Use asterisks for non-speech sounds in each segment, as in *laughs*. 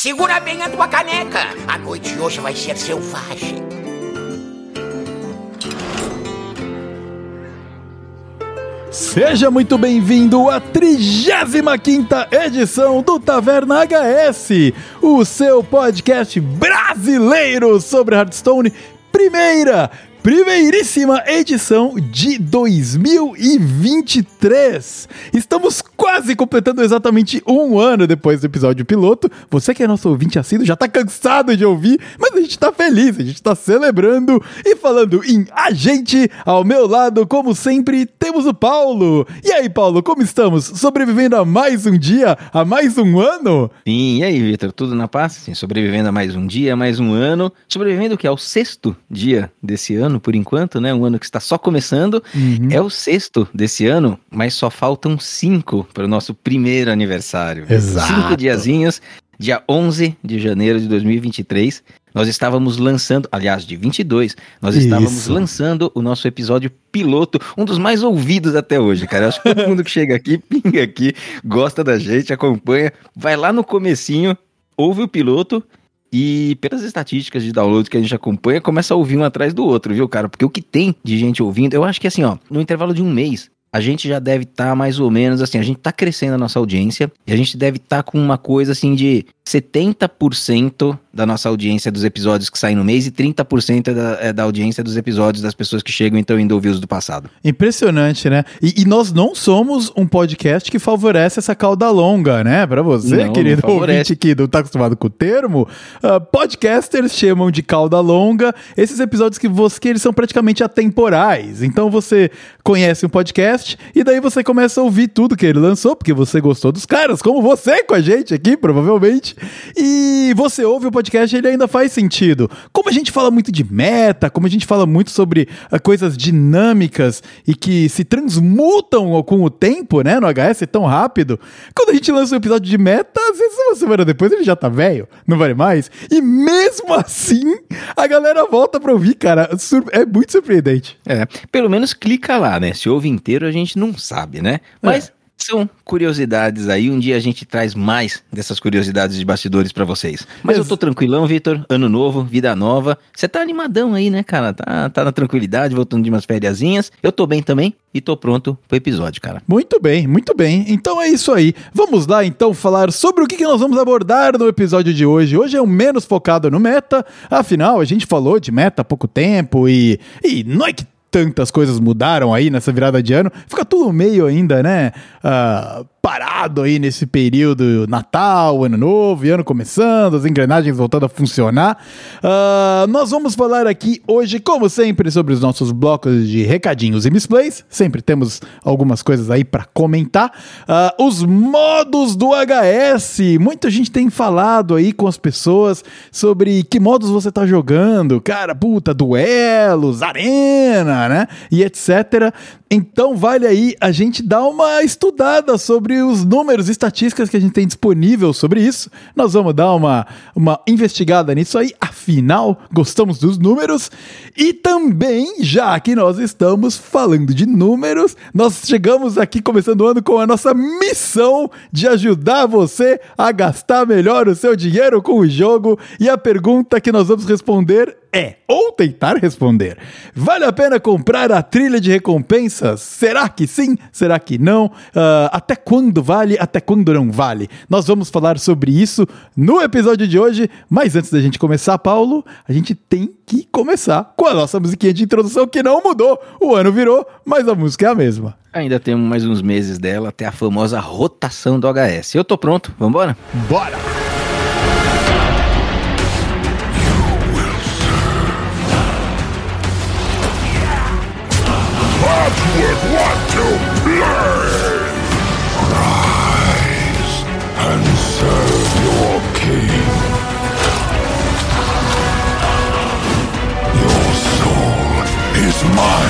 Segura bem a tua caneca. A noite de hoje vai ser selvagem. Seja muito bem-vindo à 35 edição do Taverna HS, o seu podcast brasileiro sobre Hearthstone, primeira primeiríssima edição de 2023. Estamos quase completando exatamente um ano depois do episódio piloto. Você que é nosso ouvinte assíduo já tá cansado de ouvir, mas a gente tá feliz, a gente tá celebrando e falando em a gente, ao meu lado, como sempre, temos o Paulo. E aí, Paulo, como estamos? Sobrevivendo a mais um dia, a mais um ano? Sim, e aí, Vitor, tudo na paz? Sim, sobrevivendo a mais um dia, mais um ano. Sobrevivendo o que? Ao sexto dia desse ano, ano por enquanto, né? Um ano que está só começando. Uhum. É o sexto desse ano, mas só faltam cinco para o nosso primeiro aniversário. Exato. Cinco diazinhos, dia 11 de janeiro de 2023. Nós estávamos lançando, aliás, de 22, nós Isso. estávamos lançando o nosso episódio piloto, um dos mais ouvidos até hoje, cara. Eu acho que todo mundo que chega aqui, *laughs* pinga aqui, gosta da gente, acompanha, vai lá no comecinho, ouve o piloto e pelas estatísticas de download que a gente acompanha, começa a ouvir um atrás do outro, viu, cara? Porque o que tem de gente ouvindo, eu acho que assim, ó, no intervalo de um mês, a gente já deve estar tá mais ou menos assim, a gente tá crescendo a nossa audiência e a gente deve estar tá com uma coisa assim de 70% da nossa audiência dos episódios que saem no mês e 30% é da, é da audiência dos episódios das pessoas que chegam então indo ouvir os do passado. Impressionante, né? E, e, nós não somos um podcast que favorece essa cauda longa, né? Para você, não, querido não ouvinte que não tá acostumado com o termo, uh, podcasters chamam de cauda longa esses episódios que, você, que eles são praticamente atemporais. Então você conhece um podcast e daí você começa a ouvir tudo que ele lançou, porque você gostou dos caras, como você com a gente aqui, provavelmente. E você ouve o podcast, ele ainda faz sentido. Como a gente fala muito de meta, como a gente fala muito sobre uh, coisas dinâmicas e que se transmutam com o tempo, né, no HS tão rápido, quando a gente lança um episódio de meta, às vezes uma semana depois ele já tá velho, não vale mais. E mesmo *laughs* assim, a galera volta pra ouvir, cara. É muito surpreendente. É, pelo menos clica lá, né? Se ouve inteiro, a gente não sabe, né? Mas. É são curiosidades aí. Um dia a gente traz mais dessas curiosidades de bastidores para vocês. Mas eu tô tranquilão, Vitor. Ano novo, vida nova. Você tá animadão aí, né, cara? Tá, tá na tranquilidade, voltando de umas fériasinhas. Eu tô bem também e tô pronto pro episódio, cara. Muito bem, muito bem. Então é isso aí. Vamos lá então falar sobre o que, que nós vamos abordar no episódio de hoje. Hoje é o menos focado no meta. Afinal, a gente falou de meta há pouco tempo e, e não é que tantas coisas mudaram aí nessa virada de ano, fica tudo meio ainda, né? Uh, parado aí nesse período Natal, Ano Novo, e ano começando, as engrenagens voltando a funcionar. Uh, nós vamos falar aqui hoje, como sempre, sobre os nossos blocos de recadinhos e misplays. Sempre temos algumas coisas aí para comentar. Uh, os modos do HS. Muita gente tem falado aí com as pessoas sobre que modos você tá jogando. Cara, puta, duelos, arena, né? E etc. Então vale aí a gente dar uma estudada sobre os números, estatísticas que a gente tem disponível sobre isso. Nós vamos dar uma, uma investigada nisso aí, afinal, gostamos dos números. E também, já que nós estamos falando de números, nós chegamos aqui começando o ano com a nossa missão de ajudar você a gastar melhor o seu dinheiro com o jogo. E a pergunta que nós vamos responder é, ou tentar responder, vale a pena comprar a trilha de recompensas? Será que sim? Será que não? Uh, até quando vale? Até quando não vale? Nós vamos falar sobre isso no episódio de hoje, mas antes da gente começar, Paulo, a gente tem que começar com a nossa musiquinha de introdução que não mudou. O ano virou, mas a música é a mesma. Ainda temos mais uns meses dela até a famosa rotação do HS. Eu tô pronto, vambora? Bora! Want to play. Rise and serve your king. Your soul is mine.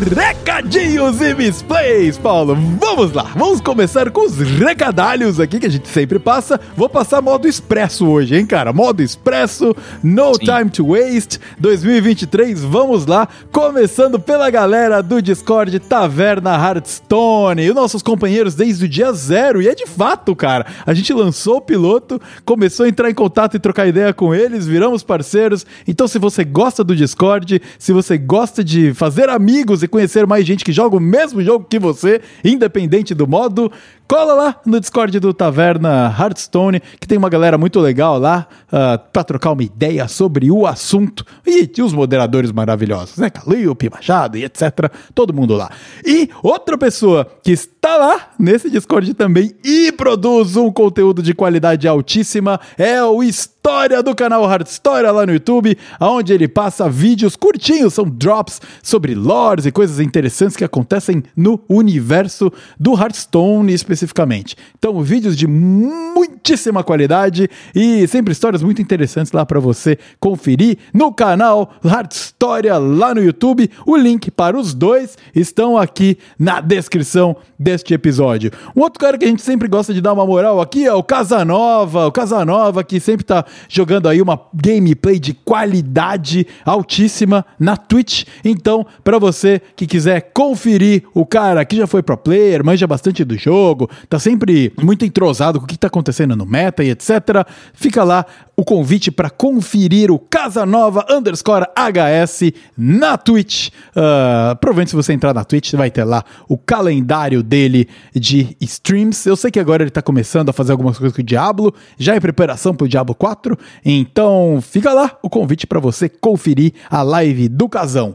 Recadinhos e misplays, Paulo. Vamos lá, vamos começar com os recadalhos aqui que a gente sempre passa. Vou passar modo expresso hoje, hein, cara? Modo expresso, no Sim. time to waste, 2023, vamos lá. Começando pela galera do Discord Taverna Hearthstone, os nossos companheiros desde o dia zero. E é de fato, cara, a gente lançou o piloto, começou a entrar em contato e trocar ideia com eles, viramos parceiros. Então, se você gosta do Discord, se você gosta de fazer amigos e conhecer mais gente que joga o mesmo jogo que você, independente do modo, cola lá no Discord do Taverna Hearthstone, que tem uma galera muito legal lá uh, pra trocar uma ideia sobre o assunto. E, e os moderadores maravilhosos, né? Calliope, Machado e etc. Todo mundo lá. E outra pessoa que está lá nesse Discord também e produz um conteúdo de qualidade altíssima é o História do canal Hard História lá no YouTube, onde ele passa vídeos curtinhos, são drops sobre lores e coisas interessantes que acontecem no universo do Hearthstone especificamente. Então, vídeos de muitíssima qualidade e sempre histórias muito interessantes lá para você conferir no canal Hard História lá no YouTube. O link para os dois estão aqui na descrição deste episódio. Um outro cara que a gente sempre gosta de dar uma moral aqui é o Casanova, o Casanova que sempre tá jogando aí uma gameplay de qualidade altíssima na Twitch. Então, para você que quiser conferir o cara que já foi pro player, manja bastante do jogo, tá sempre muito entrosado com o que tá acontecendo no meta e etc. Fica lá o convite para conferir o Casanova underscore HS na Twitch. Uh, provavelmente se você entrar na Twitch, vai ter lá o calendário dele de streams. Eu sei que agora ele tá começando a fazer algumas coisas com o Diablo, já em preparação pro Diablo 4. Então fica lá o convite para você conferir a live do Casão.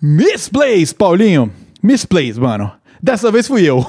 Misplays, Paulinho. Misplays, mano. Dessa vez fui eu.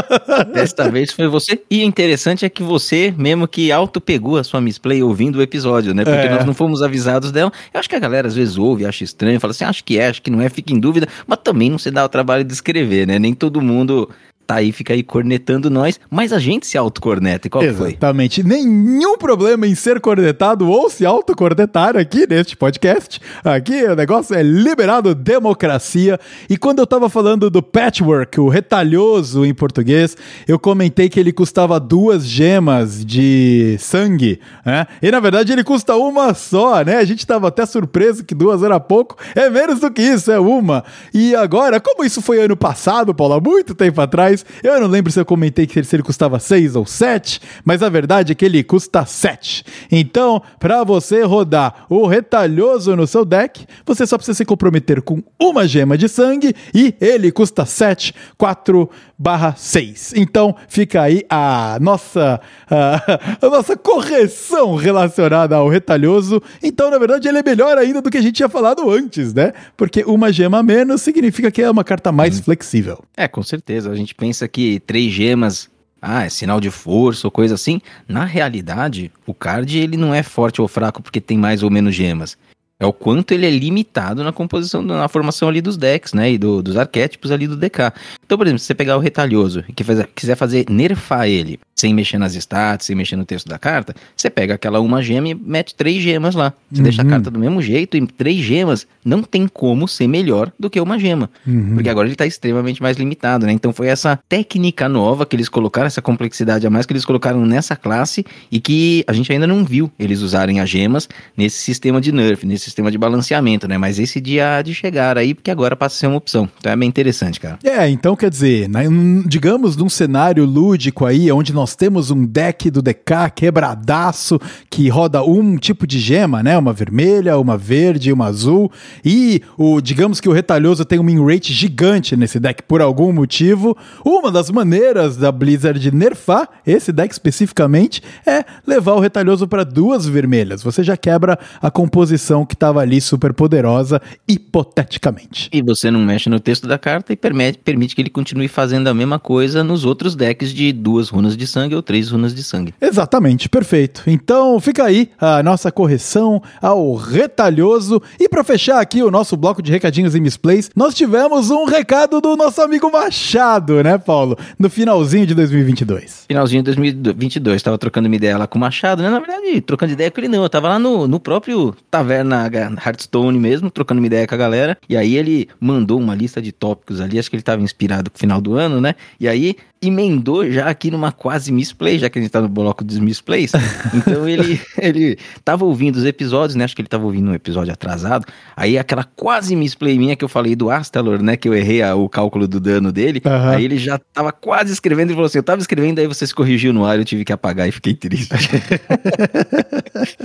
*laughs* Desta vez foi você. E interessante é que você mesmo que auto pegou a sua misplay ouvindo o episódio, né? Porque é. nós não fomos avisados dela. Eu acho que a galera às vezes ouve, acha estranho, fala assim, acho que é, acho que não é, fica em dúvida, mas também não se dá o trabalho de escrever, né? Nem todo mundo tá aí, fica aí cornetando nós, mas a gente se autocorneta. E qual foi? Exatamente. Nenhum problema em ser cornetado ou se autocornetar aqui neste podcast. Aqui o negócio é liberado democracia. E quando eu tava falando do patchwork, o retalhoso em português, eu comentei que ele custava duas gemas de sangue, né? E na verdade ele custa uma só, né? A gente tava até surpreso que duas era pouco. É menos do que isso, é uma. E agora, como isso foi ano passado, Paulo, há muito tempo atrás, eu não lembro se eu comentei que ele custava 6 ou 7, mas a verdade é que ele custa 7. Então, para você rodar o retalhoso no seu deck, você só precisa se comprometer com uma gema de sangue e ele custa 7, 4 barra 6. Então, fica aí a nossa, a, a nossa correção relacionada ao retalhoso. Então, na verdade, ele é melhor ainda do que a gente tinha falado antes, né? Porque uma gema a menos significa que é uma carta mais hum. flexível. É, com certeza. A gente pensa que três gemas, ah, é sinal de força ou coisa assim. Na realidade, o card ele não é forte ou fraco porque tem mais ou menos gemas. É o quanto ele é limitado na composição, na formação ali dos decks, né? E do, dos arquétipos ali do DK. Então, por exemplo, se você pegar o retalhoso e quiser fazer nerfar ele sem mexer nas stats, sem mexer no texto da carta, você pega aquela uma gema e mete três gemas lá. Você uhum. deixa a carta do mesmo jeito e três gemas não tem como ser melhor do que uma gema. Uhum. Porque agora ele está extremamente mais limitado, né? Então foi essa técnica nova que eles colocaram, essa complexidade a mais que eles colocaram nessa classe e que a gente ainda não viu eles usarem as gemas nesse sistema de nerf, nesse sistema de balanceamento, né? Mas esse dia de chegar aí, porque agora passa a ser uma opção. Então é bem interessante, cara. É, então quer dizer, né, digamos num cenário lúdico aí, onde nós nós temos um deck do DK quebradaço que roda um tipo de gema, né? Uma vermelha, uma verde, uma azul. E o, digamos que o retalhoso tem um min rate gigante nesse deck por algum motivo. Uma das maneiras da Blizzard nerfar esse deck especificamente é levar o retalhoso para duas vermelhas. Você já quebra a composição que estava ali super poderosa, hipoteticamente. E você não mexe no texto da carta e permite, permite que ele continue fazendo a mesma coisa nos outros decks de duas runas de sangue ou três runas de sangue. Exatamente, perfeito. Então fica aí a nossa correção ao retalhoso. E para fechar aqui o nosso bloco de recadinhos e misplays, nós tivemos um recado do nosso amigo Machado, né, Paulo? No finalzinho de 2022. Finalzinho de 2022, tava trocando uma ideia lá com o Machado, né? Na verdade, trocando ideia com ele não, eu tava lá no, no próprio Taverna Hearthstone mesmo, trocando uma ideia com a galera. E aí ele mandou uma lista de tópicos ali, acho que ele tava inspirado com o final do ano, né? E aí emendou já aqui numa quase misplay, já que a gente tá no bloco dos misplays. Então ele, *laughs* ele tava ouvindo os episódios, né? Acho que ele tava ouvindo um episódio atrasado. Aí aquela quase misplay minha que eu falei do Astalor, né? Que eu errei a, o cálculo do dano dele. Aham. Aí ele já tava quase escrevendo e falou assim: Eu tava escrevendo, aí você se corrigiu no ar, eu tive que apagar e fiquei triste. *laughs*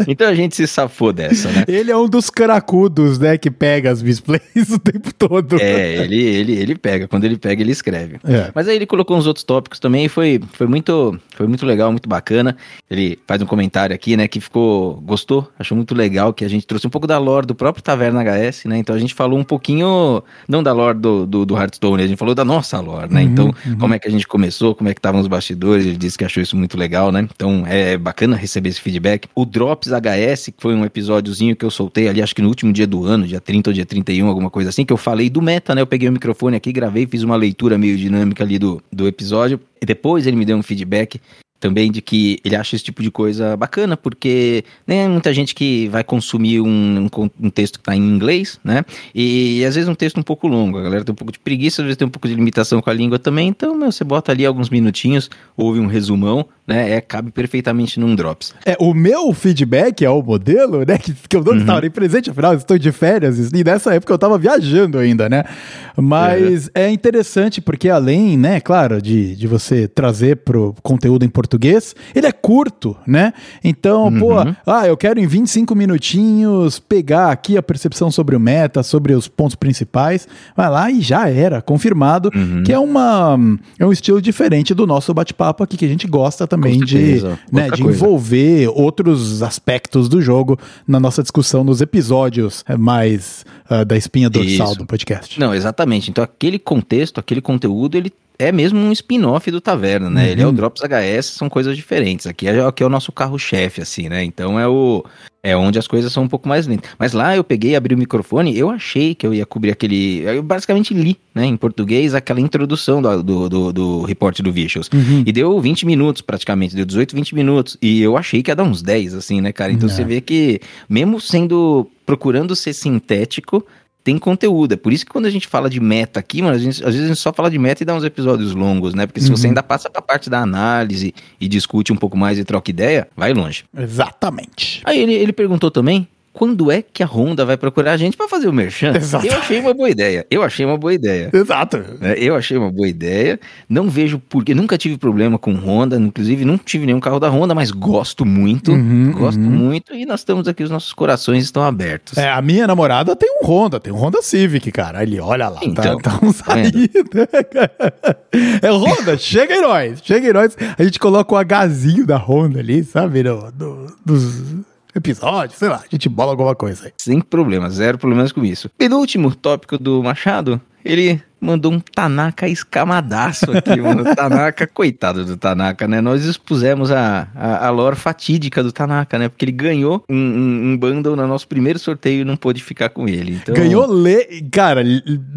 então a gente se safou dessa, né? Ele é um dos caracudos, né, que pega as misplays *laughs* o tempo todo. É, ele, ele, ele pega. Quando ele pega, ele escreve. É. Mas aí ele colocou uns outros tópicos também e foi, foi, muito, foi muito legal, muito bacana. Ele faz um comentário aqui, né, que ficou, gostou, achou muito legal que a gente trouxe um pouco da lore do próprio Taverna HS, né? Então a gente falou um pouquinho, não da lore do, do, do Hearthstone, a gente falou da nossa lore, né? Uhum, então, uhum. como é que a gente começou, como é que estavam os bastidores, ele disse que achou isso muito legal, né? Então é bacana receber esse feedback. O Drops HS, que foi um episódiozinho que eu soltei ali, acho que no último dia do ano, dia 30 ou dia 31, alguma coisa assim, que eu falei do meta, né? Eu peguei o microfone aqui, gravei, fiz uma leitura meio dinâmica ali do, do episódio. E depois ele me deu um feedback também de que ele acha esse tipo de coisa bacana, porque nem é muita gente que vai consumir um, um, um texto que está em inglês, né? E, às vezes um texto um pouco longo. A galera tem um pouco de preguiça, às vezes tem um pouco de limitação com a língua também. Então, meu, você bota ali alguns minutinhos, ouve um resumão, né? É, cabe perfeitamente num Drops. É, o meu feedback é o modelo, né? Que, que eu não estava nem presente, afinal, estou de férias, e nessa época eu estava viajando ainda, né? Mas é. interessante porque, além, né, claro, de, de você trazer pro conteúdo em português, ele é curto, né? Então, Uhum. pô, ah, eu quero em 25 minutinhos pegar aqui a percepção sobre o meta, sobre os pontos principais. Vai lá e já era, confirmado, Uhum. que é uma é um estilo diferente do nosso bate-papo aqui, que a gente gosta também Com de, né, de envolver outros aspectos do jogo na nossa discussão nos episódios mais ah, da espinha dorsal Isso. do podcast. Não, exatamente. Então, aquele contexto, aquele conteúdo, ele é mesmo um spin-off do Taverna, né? Uhum. Ele é o Drops HS, são coisas diferentes. Aqui é, aqui é o nosso carro-chefe, assim, né? Então é o. É onde as coisas são um pouco mais lentas. Mas lá eu peguei, abri o microfone, eu achei que eu ia cobrir aquele. Eu basicamente li, né, em português, aquela introdução do, do, do, do report do Vicious. Uhum. E deu 20 minutos praticamente, deu 18, 20 minutos. E eu achei que ia dar uns 10, assim, né, cara? Então É. você vê que, mesmo sendo. procurando ser sintético, tem conteúdo. É por isso que quando a gente fala de meta aqui, mano, gente- às vezes a gente só fala de meta e dá uns episódios longos, né? Porque se você Uhum. ainda passa pra parte da análise e discute um pouco mais e troca ideia, vai longe. Exatamente. Aí ele, ele perguntou também. Quando é que a Honda vai procurar a gente pra fazer o merchan? *laughs* Exato. Eu achei uma boa ideia. Eu achei uma boa ideia. Exato. né? Eu achei uma boa ideia. Não vejo porque nunca tive problema com Honda, inclusive não tive nenhum carro da Honda, mas gosto muito, Uhum, gosto uhum. muito e nós estamos aqui, os nossos corações estão abertos. É, a minha namorada tem um Honda, tem um Honda Civic, cara. Ali, olha lá, Então, tá, tá um tá saída. É Honda, *laughs* chega em nós, chega em nós. A gente coloca o Hzinho da Honda ali, sabe, no, no- dos episódios, sei lá, a gente bola alguma coisa aí. Sem problema, zero problemas com isso. Penúltimo tópico do Machado, ele mandou um Tanaka escamadaço aqui, *laughs* mano. Tanaka, coitado do Tanaka, né? Nós expusemos a, a, a lore fatídica do Tanaka, né? Porque ele ganhou um, um, um bundle no nosso primeiro sorteio e não pôde ficar com ele. Então, Ganhou, le... cara,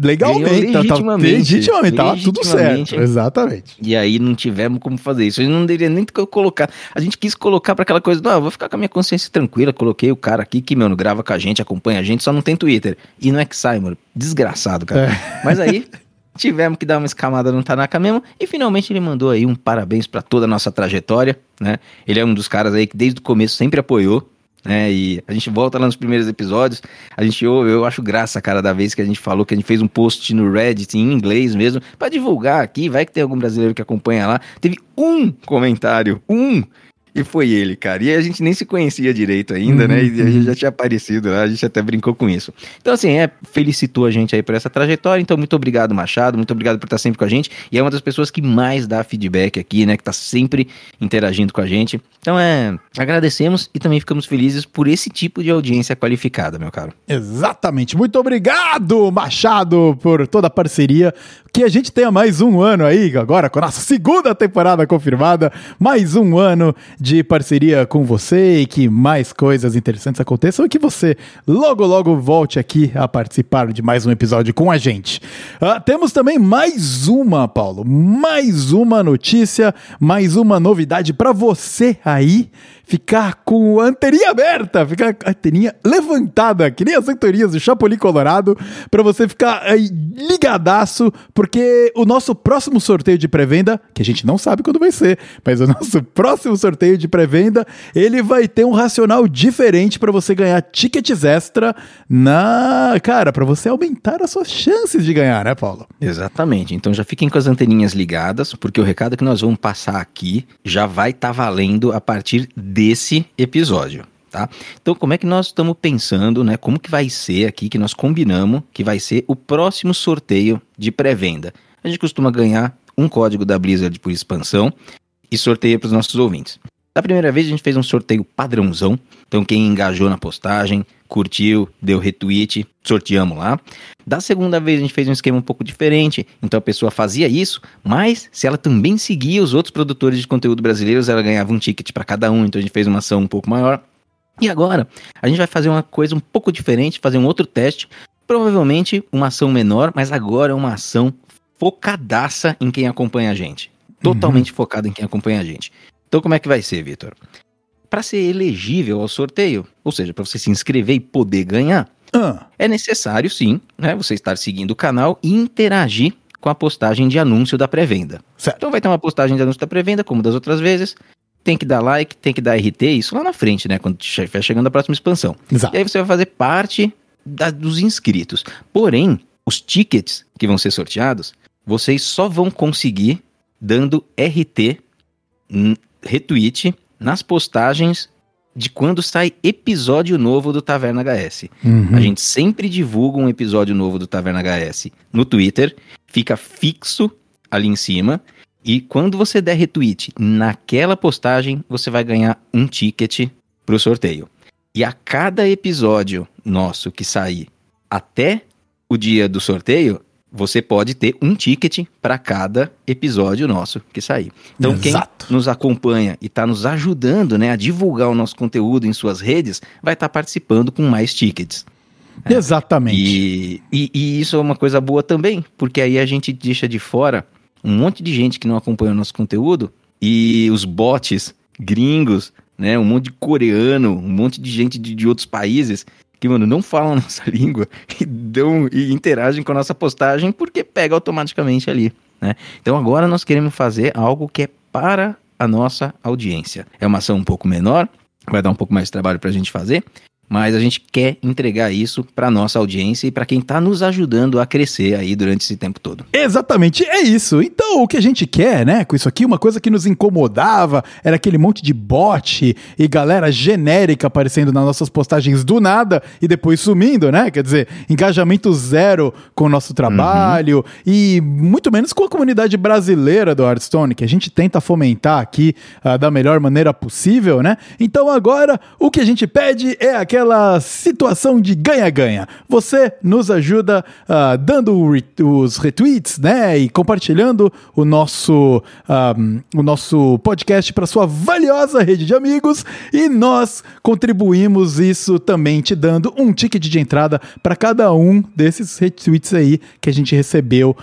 legalmente, Ganhou tá- tá- legitimamente. legitimamente, tava tudo certo, Legitimamente. exatamente. E aí não tivemos como fazer isso. A gente não deveria nem co- colocar. A gente quis colocar pra aquela coisa, não, eu vou ficar com a minha consciência tranquila. Coloquei o cara aqui que, mano, grava com a gente, acompanha a gente, só não tem Twitter. E não é que sai, mano. Desgraçado, cara. É. Mas aí. Tivemos que dar uma escamada no Tanaka mesmo. E finalmente ele mandou aí um parabéns pra toda a nossa trajetória, né? Ele é um dos caras aí que desde o começo sempre apoiou. Né, e a gente volta lá nos primeiros episódios, a gente ouve, eu acho graça, cara, da vez que a gente falou que a gente fez um post no Reddit em inglês mesmo, pra divulgar aqui, vai que tem algum brasileiro que acompanha lá. Teve um comentário, um, e foi ele, cara. E a gente nem se conhecia direito ainda, né? E a gente já tinha aparecido lá, a gente até brincou com isso. Então, assim, é, felicitou a gente aí por essa trajetória. Então, muito obrigado, Machado. Muito obrigado por estar sempre com a gente. E é uma das pessoas que mais dá feedback aqui, né? Que tá sempre interagindo com a gente. Então, é, agradecemos e também ficamos felizes por esse tipo de audiência qualificada, meu caro. Exatamente. Muito obrigado, Machado, por toda a parceria. Que a gente tenha mais um ano aí, agora com a nossa segunda temporada confirmada. Mais um ano de parceria com você e que mais coisas interessantes aconteçam e que você logo, logo volte aqui a participar de mais um episódio com a gente. Ah, temos também mais uma, Paulo, mais uma notícia, mais uma novidade para você aí. Ficar com a anteninha aberta, ficar com a anteninha levantada, que nem as anterias do Chapolin Colorado, para você ficar aí ligadaço, porque o nosso próximo sorteio de pré-venda, que a gente não sabe quando vai ser, mas o nosso *laughs* próximo sorteio de pré-venda, ele vai ter um racional diferente para você ganhar tickets extra na, cara, para você aumentar as suas chances de ganhar, né, Paulo? Exatamente. Então já fiquem com as anteninhas ligadas, porque o recado que nós vamos passar aqui já vai estar tá valendo a partir desse episódio. Tá? Então, como é que nós estamos pensando, né? Como que vai ser aqui que nós combinamos que vai ser o próximo sorteio de pré-venda? A gente costuma ganhar um código da Blizzard por expansão e sorteia para os nossos ouvintes. Da primeira vez a gente fez um sorteio padrãozão. Então quem engajou na postagem, curtiu, deu retweet, sorteamos lá. Da segunda vez a gente fez um esquema um pouco diferente. Então a pessoa fazia isso, mas se ela também seguia os outros produtores de conteúdo brasileiros, ela ganhava um ticket para cada um. Então a gente fez uma ação um pouco maior. E agora, a gente vai fazer uma coisa um pouco diferente, fazer um outro teste. Provavelmente uma ação menor, mas agora é uma ação focadaça em quem acompanha a gente. Totalmente uhum. focada em quem acompanha a gente. Então, como é que vai ser, Vitor? Para ser elegível ao sorteio, ou seja, para você se inscrever e poder ganhar, ah. é necessário sim, né, você estar seguindo o canal e interagir com a postagem de anúncio da pré-venda. Então vai ter uma postagem de anúncio da pré-venda, como das outras vezes tem que dar like, tem que dar RT, isso lá na frente, né? Quando estiver chegando a próxima expansão. Exato. E aí você vai fazer parte da, dos inscritos. Porém, os tickets que vão ser sorteados, vocês só vão conseguir dando RT, retweet, nas postagens de quando sai episódio novo do Taverna HS. Uhum. A gente sempre divulga um episódio novo do Taverna HS no Twitter, fica fixo ali em cima. E quando você der retweet naquela postagem, você vai ganhar um ticket para o sorteio. E a cada episódio nosso que sair até o dia do sorteio, você pode ter um ticket para cada episódio nosso que sair. Então, Exato. quem nos acompanha e está nos ajudando né, a divulgar o nosso conteúdo em suas redes, vai estar tá participando com mais tickets. Exatamente. E, e, e, isso é uma coisa boa também, porque aí a gente deixa de fora um monte de gente que não acompanha o nosso conteúdo e os bots gringos, né? Um monte de coreano, um monte de gente de, de outros países que, mano, não falam a nossa *laughs* língua e dão e interagem com a nossa postagem porque pega automaticamente ali, né? Então agora nós queremos fazer algo que é para a nossa audiência. É uma ação um pouco menor, vai dar um pouco mais de trabalho para a gente fazer, mas a gente quer entregar isso para nossa audiência e para quem está nos ajudando a crescer aí durante esse tempo todo. Exatamente, é isso. Então, o que a gente quer, né, com isso aqui, uma coisa que nos incomodava era aquele monte de bot e galera genérica aparecendo nas nossas postagens do nada e depois sumindo, né? Quer dizer, engajamento zero com o nosso trabalho uhum. e muito menos com a comunidade brasileira do Hearthstone, que a gente tenta fomentar aqui uh, da melhor maneira possível, né? Então, agora, o que a gente pede é aquela aquela situação de ganha-ganha. Você nos ajuda uh, dando re os retweets, né, e compartilhando o nosso, um, o nosso podcast para sua valiosa rede de amigos e nós contribuímos isso também te dando um ticket de entrada para cada um desses retweets aí que a gente recebeu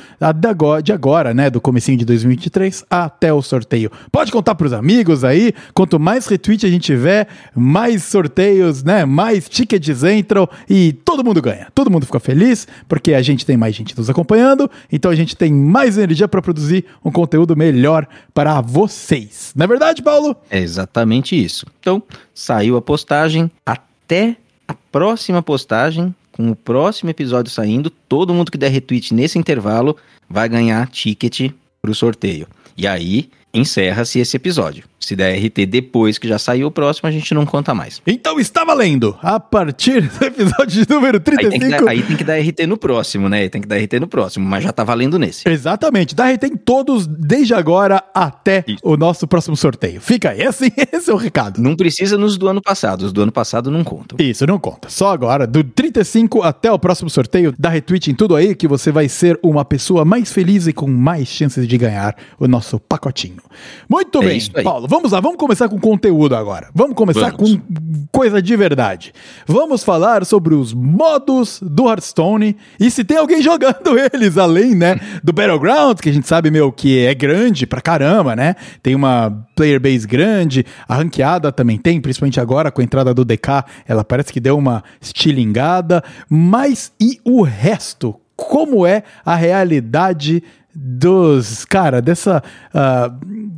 de agora, né, do comecinho de 2023 até o sorteio. Pode contar para os amigos aí, quanto mais retweet a gente tiver, mais sorteios, né, mais mais tickets entram e todo mundo ganha. Todo mundo fica feliz porque a gente tem mais gente nos acompanhando, então a gente tem mais energia para produzir um conteúdo melhor para vocês. Não é verdade, Paulo? É exatamente isso. Então, saiu a postagem até a próxima postagem, com o próximo episódio saindo, todo mundo que der retweet nesse intervalo vai ganhar ticket para o sorteio. E aí, encerra-se esse episódio. Se der RT depois que já saiu o próximo, a gente não conta mais. Então está valendo! A partir do episódio número 35. Aí tem, dar, aí tem que dar, RT no próximo, né? Tem que dar RT no próximo, mas já tá valendo nesse. Exatamente. Dá RT em todos, desde agora até Isso. o nosso próximo sorteio. Fica aí, assim, *laughs* esse é o recado. Não precisa nos do ano passado. Os do ano passado não contam. Isso, não conta. Só agora, do 35 até o próximo sorteio, dá retweet em tudo aí que você vai ser uma pessoa mais feliz e com mais chances de ganhar o nosso pacotinho. Muito é bem, Paulo vamos lá, vamos começar com conteúdo agora. Vamos começar Vamos. com coisa de verdade. Vamos falar sobre os modos do Hearthstone e se tem alguém *laughs* jogando eles, além, né, do Battlegrounds, que a gente sabe, meu, que é grande pra caramba, né? Tem uma player base grande, a ranqueada também tem, principalmente agora com a entrada do DK, ela parece que deu uma estilingada, mas e o resto? Como é a realidade dos. Cara, dessa. ah,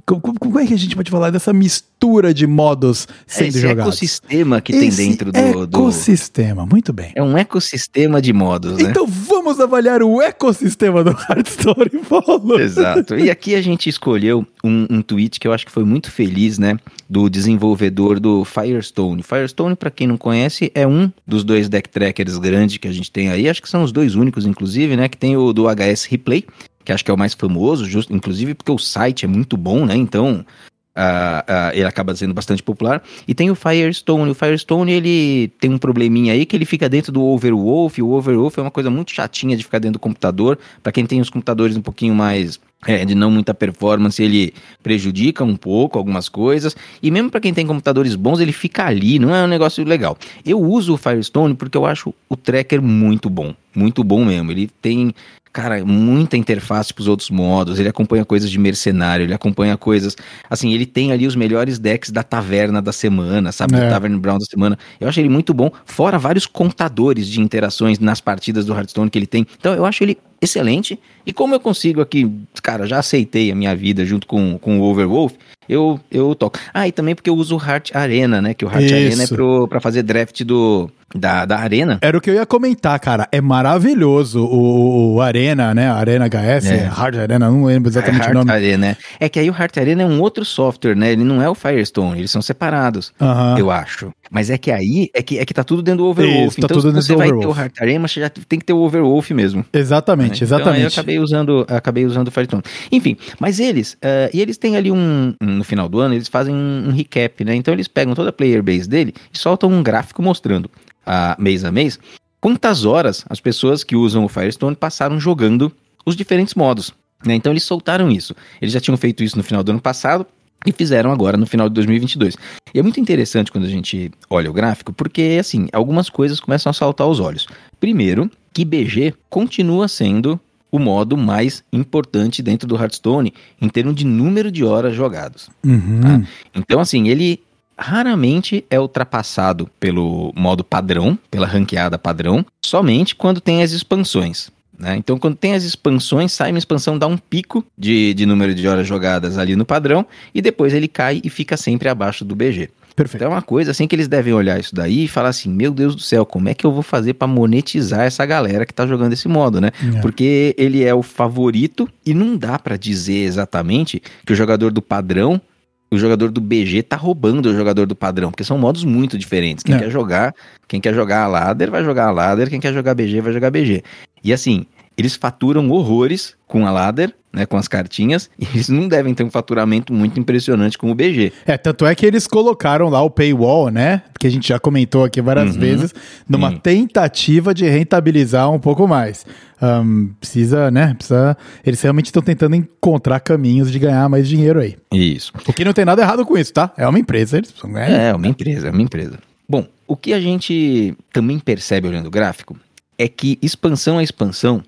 co- co- como é que a gente pode falar? Dessa mistura de modos É sendo esse jogados. ecossistema que tem Esse dentro do, do- Ecossistema, muito bem. É um ecossistema de modos, né? Então vamos avaliar o ecossistema do Hearthstone, *laughs* Paulo. Exato. E aqui a gente escolheu um, um tweet que eu acho que foi muito feliz, né? Do desenvolvedor do Firestone. Firestone, pra quem não conhece, é um dos dois deck trackers grandes que a gente tem aí. Acho que são os dois únicos, inclusive, né? Que tem o do HS Replay, que acho que é o mais famoso, justo, inclusive porque o site é muito bom, né? Então. ah, ah, ele acaba sendo bastante popular. E tem o Firestone. O Firestone, ele tem um probleminha aí que ele fica dentro do Overwolf. O Overwolf é uma coisa muito chatinha de ficar dentro do computador. Pra quem tem os computadores um pouquinho mais é, de não muita performance, ele prejudica um pouco algumas coisas. E mesmo pra quem tem computadores bons, ele fica ali, não é um negócio legal. Eu uso o Firestone porque eu acho o tracker muito bom, muito bom mesmo. Ele tem cara, muita interface para os outros modos, ele acompanha coisas de mercenário, ele acompanha coisas, assim, ele tem ali os melhores decks da taverna da semana, sabe, É. do Tavern Brown da semana. Eu acho ele muito bom, fora vários contadores de interações nas partidas do Hearthstone que ele tem. Então eu acho ele excelente. E como eu consigo aqui, cara, já aceitei a minha vida junto com, com o Overwolf, eu, eu toco. Ah, e também porque eu uso o Heart Arena, né? Que o Heart Isso. Arena é pro, pra fazer draft do, da, da Arena. Era o que eu ia comentar, cara. É maravilhoso o, o Arena, né? Arena HS, É. Hard Arena, não lembro exatamente Heart o nome. Arena? É que aí o Heart Arena é um outro software, né? Ele não é o Firestone, eles são separados, eu acho. Mas é que aí é que, é que tá tudo dentro do Overwolf. Isso, tá então, tudo dentro você do vai ter Overwolf. o Heart Arena, você já tem que ter o Overwolf mesmo. Exatamente, né? Então, aí eu exatamente. acabei usando, acabei usando o Firestone. Enfim, mas eles, eh, e eles têm ali um, um- no final do ano, eles fazem um, um recap, né? Então eles pegam toda a player base dele e soltam um gráfico mostrando, a, mês a mês, quantas horas as pessoas que usam o Firestone passaram jogando os diferentes modos. Né? Então eles soltaram isso. Eles já tinham feito isso no final do ano passado e fizeram agora no final de 2022. E é muito interessante quando a gente olha o gráfico, porque assim, algumas coisas começam a saltar aos olhos. Primeiro, que BG continua sendo o modo mais importante dentro do Hearthstone em termos de número de horas jogadas. Uhum. Ah. Então, assim, ele raramente é ultrapassado pelo modo padrão, pela ranqueada padrão, somente quando tem as expansões. né? Então, quando tem as expansões, sai uma expansão, dá um pico de, de número de horas jogadas ali no padrão, e depois ele cai e fica sempre abaixo do BG. Perfeito. Então é uma coisa assim que eles devem olhar isso daí e falar assim: meu Deus do céu, como é que eu vou fazer pra monetizar essa galera que tá jogando esse modo, né? É. Porque ele é o favorito e não dá pra dizer exatamente que o jogador do padrão, o jogador do BG tá roubando o jogador do padrão, porque são modos muito diferentes. Quem É. quer jogar, quem quer jogar a ladder vai jogar a ladder, quem quer jogar BG vai jogar BG. E assim, eles faturam horrores com a ladder, né, com as cartinhas, e eles não devem ter um faturamento muito impressionante com o BG. É, tanto é que eles colocaram lá o paywall, né? Que a gente já comentou aqui várias Uhum. vezes, numa tentativa de rentabilizar um pouco mais. Ahn, precisa, né? Precisa. Eles realmente estão tentando encontrar caminhos de ganhar mais dinheiro aí. Isso. O que não tem nada errado com isso, tá? É uma empresa, eles precisam ganhar. É, uma empresa, é uma empresa. Bom, o que a gente também percebe olhando o gráfico é que expansão a expansão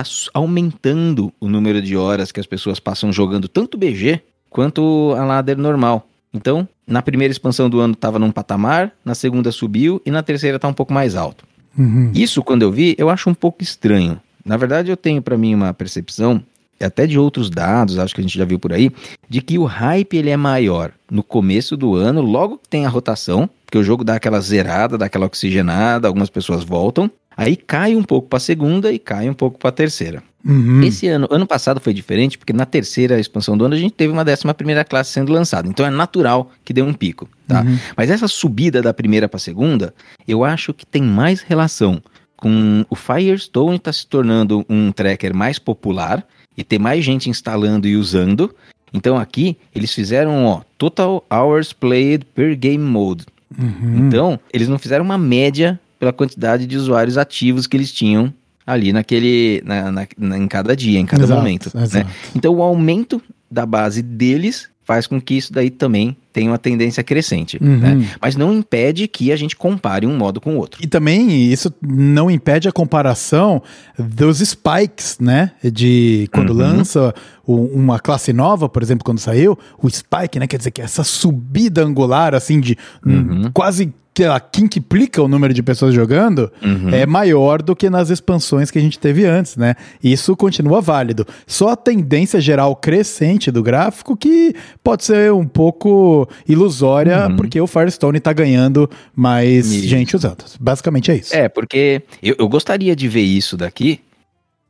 está aumentando o número de horas que as pessoas passam jogando tanto BG quanto a ladder normal. Então, na primeira expansão do ano estava num patamar, na segunda subiu e na terceira está um pouco mais alto. Uhum. Isso, quando eu vi, eu acho um pouco estranho. Na verdade, eu tenho pra mim uma percepção, e até de outros dados, acho que a gente já viu por aí, de que o hype ele é maior no começo do ano, logo que tem a rotação, porque o jogo dá aquela zerada, dá aquela oxigenada, algumas pessoas voltam, aí cai um pouco pra segunda e cai um pouco pra terceira. Uhum. Esse ano, ano passado foi diferente, porque na terceira expansão do ano a gente teve uma décima primeira classe sendo lançada, então é natural que dê um pico, tá? Uhum. Mas essa subida da primeira para segunda, eu acho que tem mais relação com o Firestone tá se tornando um tracker mais popular e ter mais gente instalando e usando. Então aqui eles fizeram, ó, total hours played per game mode. Uhum. Então, eles não fizeram uma média pela quantidade de usuários ativos que eles tinham ali naquele na, na- na- em cada dia, em cada Exato, momento, né? exato. Então o aumento da base deles faz com que isso daí também tenha uma tendência crescente. Uhum. Né? Mas não impede que a gente compare um modo com o outro. E também isso não impede a comparação dos spikes, né? De quando Uhum. lança uma classe nova, por exemplo, quando saiu, o spike, né? Quer dizer que é essa subida angular, assim, de hum, quase que ela quintuplica o número de pessoas jogando, é maior do que nas expansões que a gente teve antes, né? Isso continua válido. Só a tendência geral crescente do gráfico que pode ser um pouco ilusória, porque o Firestone tá ganhando mais Isso. gente usando. Basicamente é isso. É, porque eu, eu gostaria de ver isso daqui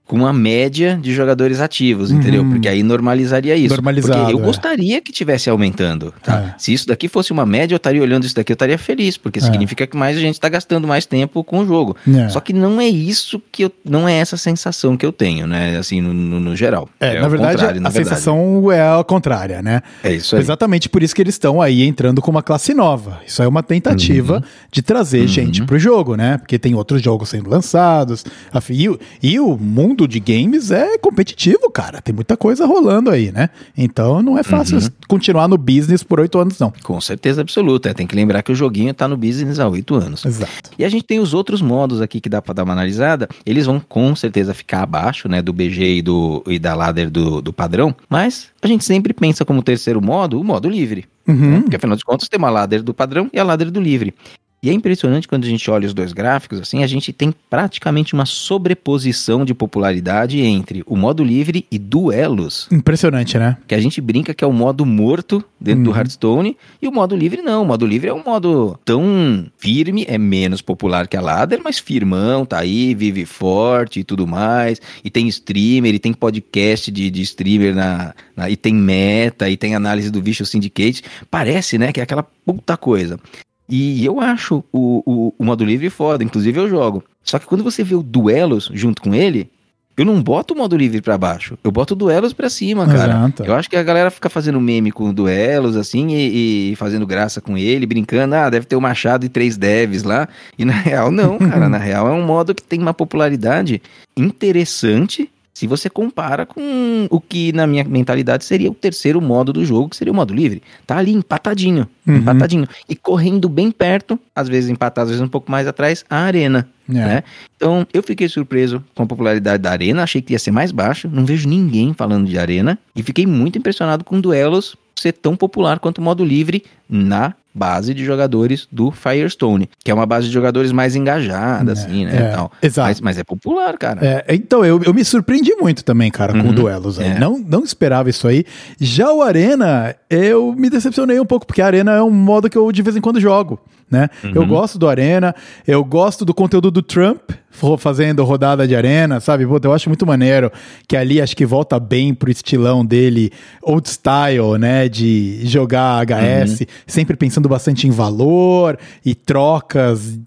com uma média de jogadores ativos, entendeu? Uhum. Porque aí normalizaria isso. Normalizado, Porque eu é. gostaria que tivesse aumentando, tá? É. Se isso daqui fosse uma média, eu estaria olhando isso daqui, eu estaria feliz, porque significa que mais gente está gastando mais tempo com o jogo. É. Só que não é isso que eu, não é essa sensação que eu tenho, né? Assim, no, no- no geral. É, na o verdade, a na verdade. sensação é a contrária, né? É isso aí. Exatamente por isso que eles estão aí entrando com uma classe nova. Isso é uma tentativa Uhum. de trazer gente pro jogo, né? Porque tem outros jogos sendo lançados. E, o- e o mundo de games é competitivo, cara. Tem muita coisa rolando aí, né? Então não é fácil Uhum. continuar no business por oito anos, não. Com certeza absoluta. É, tem que lembrar que o joguinho tá no business há oito anos. Exato. E a gente tem os outros modos aqui que dá pra dar uma analisada. Eles vão com certeza ficar abaixo, né, do BG e, do, e da ladder do, do padrão. Mas a gente sempre pensa como terceiro modo o modo livre. né? Uhum. Porque afinal de contas tem uma ladder do padrão e a ladder do livre. E é impressionante quando a gente olha os dois gráficos, assim, a gente tem praticamente uma sobreposição de popularidade entre o modo livre e duelos. Impressionante, né? Que a gente brinca que é o modo morto dentro do Uhum. Hearthstone e o modo livre não. O modo livre é um modo tão firme, é menos popular que a ladder, mas firmão, tá aí, vive forte e tudo mais. E tem streamer, e tem podcast de, de streamer na, na- e tem meta, e tem análise do Visual Syndicate. Parece, né, que é aquela puta coisa. E eu acho o, o, o modo livre foda, inclusive eu jogo. Só que quando você vê o duelos junto com ele, eu não boto o modo livre pra baixo, eu boto o duelos pra cima, cara. Exato. Eu acho que a galera fica fazendo meme com duelos, assim, e, e fazendo graça com ele, brincando, ah, deve ter o Machado e três devs lá. E na real, não, cara. *laughs* na real, é um modo que tem uma popularidade interessante se você compara com o que, na minha mentalidade, seria o terceiro modo do jogo, que seria o modo livre. Tá ali empatadinho, Uhum. empatadinho. E correndo bem perto, às vezes empatado, às vezes um pouco mais atrás, a arena. É. Né? Então, eu fiquei surpreso com a popularidade da Arena, achei que ia ser mais baixo, não vejo ninguém falando de Arena, e fiquei muito impressionado com duelos ser tão popular quanto o modo livre na base de jogadores do Firestone, que é uma base de jogadores mais engajada, assim, né, é, tal. exato. Mas, mas é popular, cara. É, então, eu, eu me surpreendi muito também, cara, com Uhum, duelos. aí. é. Não, não esperava isso aí. Já o Arena, eu me decepcionei um pouco, porque a Arena é um modo que eu de vez em quando jogo. Né? Eu gosto do Arena, eu gosto do conteúdo do Trump fazendo rodada de Arena, sabe? Puta, eu acho muito maneiro que ali acho que volta bem pro estilão dele, old style, né? De jogar HS, sempre pensando bastante em valor e trocas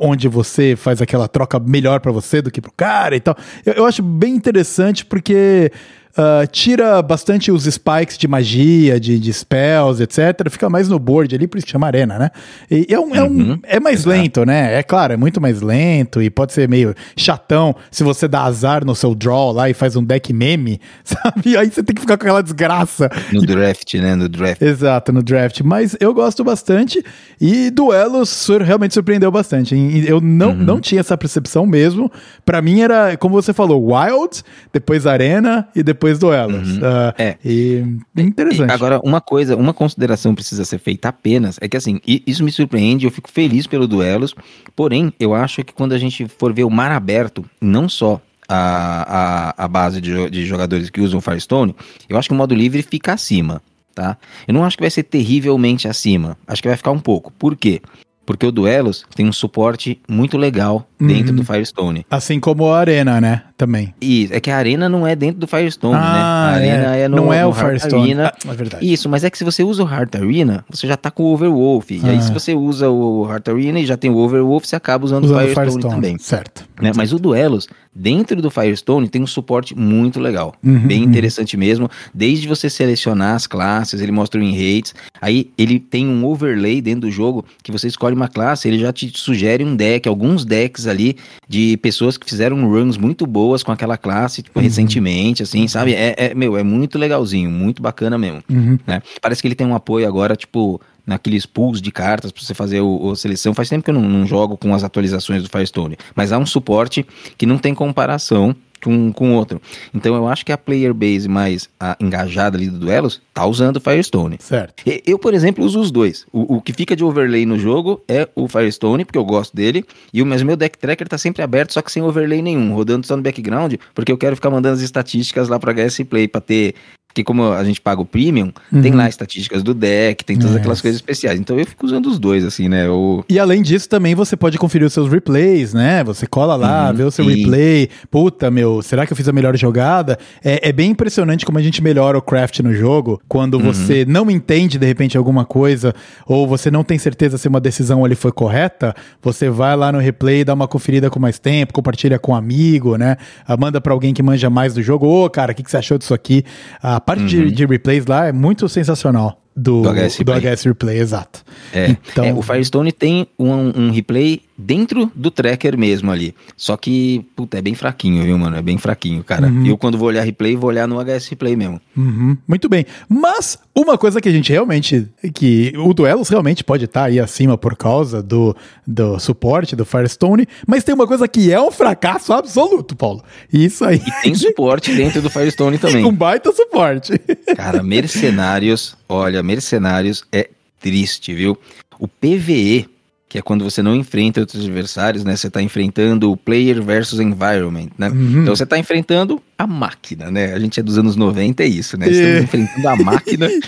onde você faz aquela troca melhor pra você do que pro cara e tal. Eu, eu acho bem interessante porque ah, tira bastante os spikes de magia, de, de spells, etc. Fica mais no board ali, por isso que chama arena, né? E é, um, é, um- Uhum. é mais lento, né? É claro, é muito mais lento e pode ser meio chatão se você dá azar no seu draw lá e faz um deck meme, *laughs* sabe? Aí você tem que ficar com aquela desgraça. No draft, né, no draft. Exato, no draft. Mas eu gosto bastante e duelos realmente surpreendeu bastante. Eu não, não tinha essa percepção mesmo. Pra mim era, como você falou, Wild, depois Arena e depois duelos. Ah, É. E é interessante. Agora, uma coisa, uma consideração precisa ser feita apenas, é que assim, isso me surpreende, eu fico feliz pelo duelos, porém, eu acho que quando a gente for ver o mar aberto, não só a, a, a base de, de jogadores que usam Firestone, eu acho que o modo livre fica acima, tá? Eu não acho que vai ser terrivelmente acima, acho que vai ficar um pouco. Por quê? Porque o Duelos tem um suporte muito legal dentro Uhum. do Firestone. Assim como a Arena, né? Também. E é que a arena não é dentro do Firestone, né? Ah, A arena é, no, não é o Heart Firestone. Arena. Ah, é verdade. Isso, mas é que se você usa o Heart Arena, você já tá com o Overwolf. E aí, Ah. se você usa o Heart Arena e já tem o Overwolf, você acaba usando Usando o o Firestone, Firestone. também. Certo. né? Mas o Duelos dentro do Firestone tem um suporte muito legal, Uhum, bem uhum. interessante mesmo. Desde você selecionar as classes, ele mostra o rates, aí ele tem um overlay dentro do jogo que você escolhe uma classe, ele já te sugere um deck, alguns decks ali de pessoas que fizeram runs muito boas com aquela classe, tipo, Uhum. recentemente, assim, sabe? É, é, meu, é muito legalzinho, muito bacana mesmo Uhum. né? Parece que ele tem um apoio agora, tipo, naqueles pools de cartas pra você fazer o, o seleção. Faz tempo que eu não, não jogo com as atualizações do Firestone, mas há um suporte que não tem comparação com com outro. Então eu acho que a player base mais ah, engajada ali do duelos tá usando o Firestone. Certo. E- Eu, por exemplo, uso os dois. O, o que fica de overlay no jogo é o Firestone, porque eu gosto dele, e o mas meu deck tracker tá sempre aberto, só que sem overlay nenhum, rodando só no background, porque eu quero ficar mandando as estatísticas lá pra HS Play, pra ter. Porque como a gente paga o premium, tem Uhum. lá estatísticas do deck, tem todas É. aquelas coisas especiais. Então eu fico usando os dois, assim, né? O... E além disso, também você pode conferir os seus replays, né? Você cola lá, Uhum, vê o seu sim. replay. Puta, meu, será que eu fiz a melhor jogada? É, é bem impressionante como a gente melhora o craft no jogo quando Uhum. você não entende, de repente, alguma coisa, ou você não tem certeza se uma decisão ali foi correta. Você vai lá no replay, dá uma conferida com mais tempo, compartilha com um amigo, né? Ah, Manda pra alguém que manja mais do jogo. Ô, cara, o que, que você achou disso aqui? A parte de, de replays lá é muito sensacional. Do, Uhum. Do HS do. HS Replay, exato. É, Então- é, o Firestone tem um, um replay dentro do tracker mesmo ali. Só que, puta, é bem fraquinho, viu, mano? É bem fraquinho, cara. Uhum. Eu, quando vou olhar replay, vou olhar no HS Replay mesmo. Uhum, muito bem. Mas uma coisa que a gente realmente. que o Duelos realmente pode estar aí acima por causa do, do suporte do Firestone. Mas tem uma coisa que é um fracasso absoluto, Paulo. Isso aí. E tem suporte dentro do Firestone também. *laughs* Um baita suporte. Cara, Mercenários, olha, Mercenários é triste, viu? O PVE, que é quando você não enfrenta outros adversários, né? Você tá enfrentando o player versus environment, né? Uhum. Então você tá enfrentando a máquina, né? A gente é dos anos 90, é isso, né? Estamos É. enfrentando a máquina. *laughs*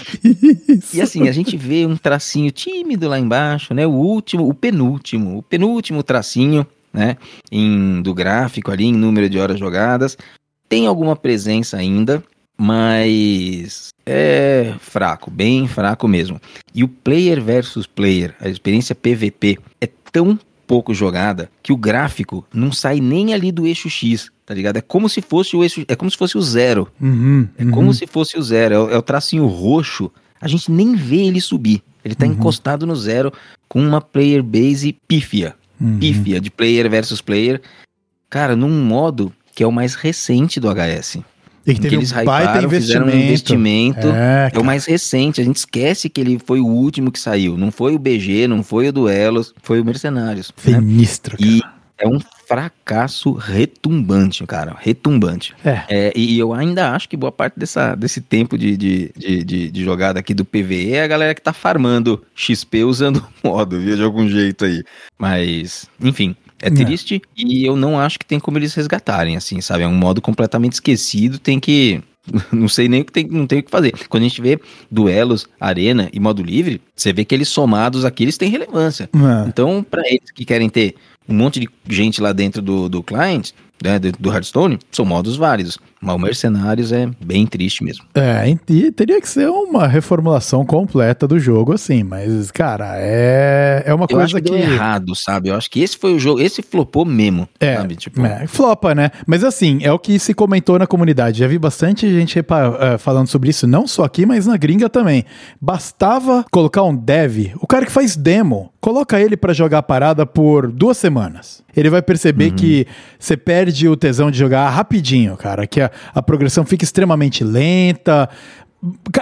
E assim, a gente vê um tracinho tímido lá embaixo, né? O último, o penúltimo, o penúltimo tracinho, né? Em, do gráfico ali, em número de horas jogadas. Tem alguma presença ainda, mas é fraco, bem fraco mesmo. E o player versus player, a experiência PVP, é tão pouco jogada que o gráfico não sai nem ali do eixo X, tá ligado? É como se fosse o eixo, é como se fosse o zero. Uhum, É uhum. como se fosse o zero, é o, é o tracinho roxo. A gente nem vê ele subir. Ele tá Uhum. encostado no zero com uma player base pífia. Uhum. Pífia, de player versus player. Cara, num modo que é o mais recente do HS. E que teve que eles um baita hyparam, fizeram investimento. um investimento. É, É o mais recente, a gente esquece que ele foi o último que saiu. Não foi o BG, não foi o Duelos, foi o Mercenários. né? Sinistro, cara. E é um fracasso retumbante, cara. Retumbante. É. É, e eu ainda acho que boa parte dessa, desse tempo de, de, de, de, de jogada aqui do PVE é a galera que tá farmando XP usando *laughs* o modo, viu? De algum jeito aí. Mas, enfim. É É. triste e eu não acho que tem como eles resgatarem, assim, sabe? É um modo completamente esquecido, tem que. *laughs* Não sei nem o que tem, não tem o que fazer. Quando a gente vê duelos, arena e modo livre, você vê que eles somados aqui, eles têm relevância. É. Então, para eles que querem ter um monte de gente lá dentro do, do client, né, do Hearthstone, são modos válidos. Mas o Mercenários é bem triste mesmo. É, e teria que ser uma reformulação completa do jogo, assim, mas, cara, é, é uma Eu coisa acho que, que. deu errado, sabe? Eu acho que esse foi o jogo, esse flopou mesmo, É, sabe? Tipo, É, flopa, né? Mas assim, é o que se comentou na comunidade. Já vi bastante gente eh, falando sobre isso, não só aqui, mas na gringa também. Bastava colocar um dev, o cara que faz demo, coloca ele pra jogar a parada por duas semanas. Ele vai perceber que você perde o tesão de jogar rapidinho, cara. Que a, a progressão fica extremamente lenta.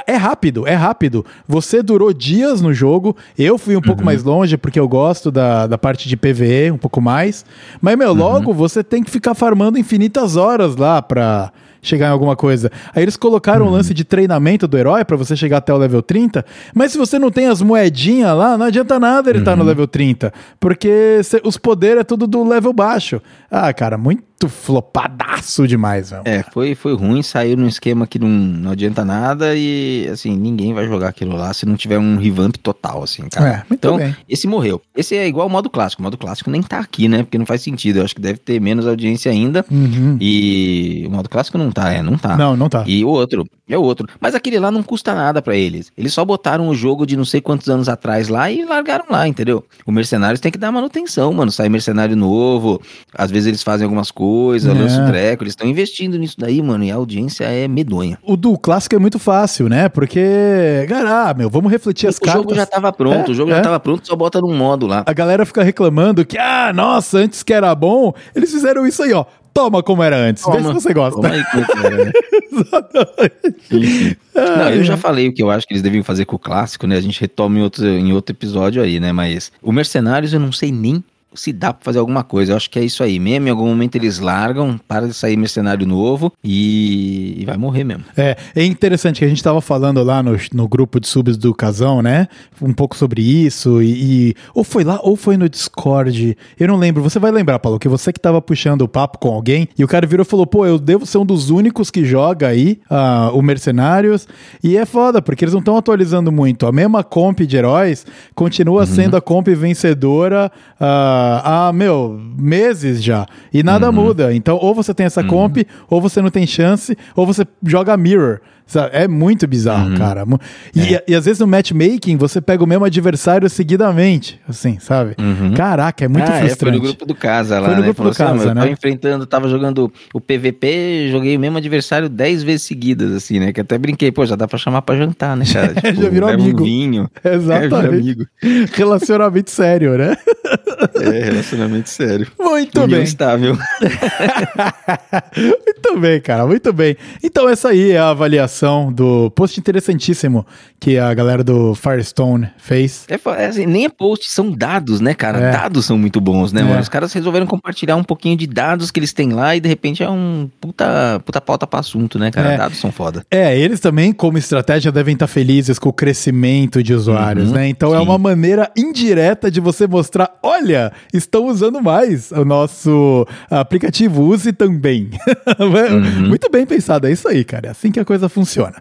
É rápido, é rápido. Você durou dias no jogo. Eu fui um pouco mais longe porque eu gosto da, da parte de PVE um pouco mais. Mas, meu, logo você tem que ficar farmando infinitas horas lá pra chegar em alguma coisa. Aí eles colocaram o lance de treinamento do herói pra você chegar até o level 30. Mas se você não tem as moedinhas lá, não adianta nada ele estar no level 30. Porque os poderes é tudo do level baixo. Ah, cara, muito flopadaço demais, velho. É, foi, foi ruim, saiu num esquema que não, não adianta nada e, assim, ninguém vai jogar aquilo lá se não tiver um revamp total, assim, cara. É, muito então, bem. esse morreu. Esse é igual ao modo clássico. O modo clássico nem tá aqui, né? Porque não faz sentido. Eu acho que deve ter menos audiência ainda. Uhum. E o modo clássico não tá, é, não tá. Não, não tá. E o outro, é outro. Mas aquele lá não custa nada pra eles. Eles só botaram o jogo de não sei quantos anos atrás lá e largaram lá, entendeu? O Mercenários tem que dar manutenção, mano. Sai mercenário novo, às vezes eles fazem algumas coisas, É. lançam treco, eles estão investindo nisso daí, mano, e a audiência é medonha. O do clássico é muito fácil, né? Porque, cara, ah, meu, vamos refletir as o cartas. jogo já tava pronto, É, o jogo é. já tava pronto, só bota num modo lá. A galera fica reclamando que, ah, nossa, antes que era bom, eles fizeram isso aí, ó. Toma como era antes. Vê se Toma, você gosta. Toma aí, como *laughs* é era? Exatamente. Não, Ai, eu já ai. falei o que eu acho que eles deviam fazer com o clássico, né? A gente retoma em outro, em outro episódio aí, né? Mas o Mercenários eu não sei nem se dá pra fazer alguma coisa. Eu acho que é isso aí mesmo. Em algum momento eles largam, para de sair mercenário novo e, e vai morrer mesmo. É, é interessante que a gente tava falando lá no, no grupo de subs do Casão, né? Um pouco sobre isso e, e- Ou foi lá, ou foi no Discord. Eu não lembro. Você vai lembrar, Paulo, que você que tava puxando o papo com alguém e o cara virou e falou: pô, eu devo ser um dos únicos que joga aí ah, o Mercenários. E é foda, porque eles não estão atualizando muito. A mesma comp de heróis continua sendo a comp vencedora ah, há, meu, meses já. E nada muda. Então, ou você tem essa comp, ou você não tem chance, ou você joga Mirror. Sabe? É muito bizarro, cara. Mu- E, e às vezes no matchmaking você pega o mesmo adversário seguidamente, assim, sabe? Caraca, é muito ah, é, foi frustrante. no grupo do casa lá, Foi no né? grupo Falou do casa, "Ah, mas eu né?" tava enfrentando, tava jogando o PVP, joguei o mesmo adversário 10 vezes seguidas, assim, né? Que até brinquei, pô, já dá pra chamar pra jantar, né, cara? *laughs* Tipo, Já virou amigo. *laughs* Um vinho. É, Exatamente. amigo. Relacionamento sério, né? *laughs* É, relacionamento sério. Muito União bem. estável. *laughs* muito bem, cara, muito bem. Então, essa aí é a avaliação do post interessantíssimo que a galera do Firestone fez. É, é assim, nem é post, são dados, né, cara? É. Dados são muito bons, né, É. mano? Os caras resolveram compartilhar um pouquinho de dados que eles têm lá e de repente é um puta, puta pauta pra assunto, né, cara? É. Dados são foda. É, eles também, como estratégia, devem estar felizes com o crescimento de usuários, Uhum, né? Então é sim. uma maneira indireta de você mostrar: olha, estão usando mais o nosso aplicativo, use também. *laughs* Uhum. Muito bem pensado, é isso aí, cara. É assim que a coisa funciona.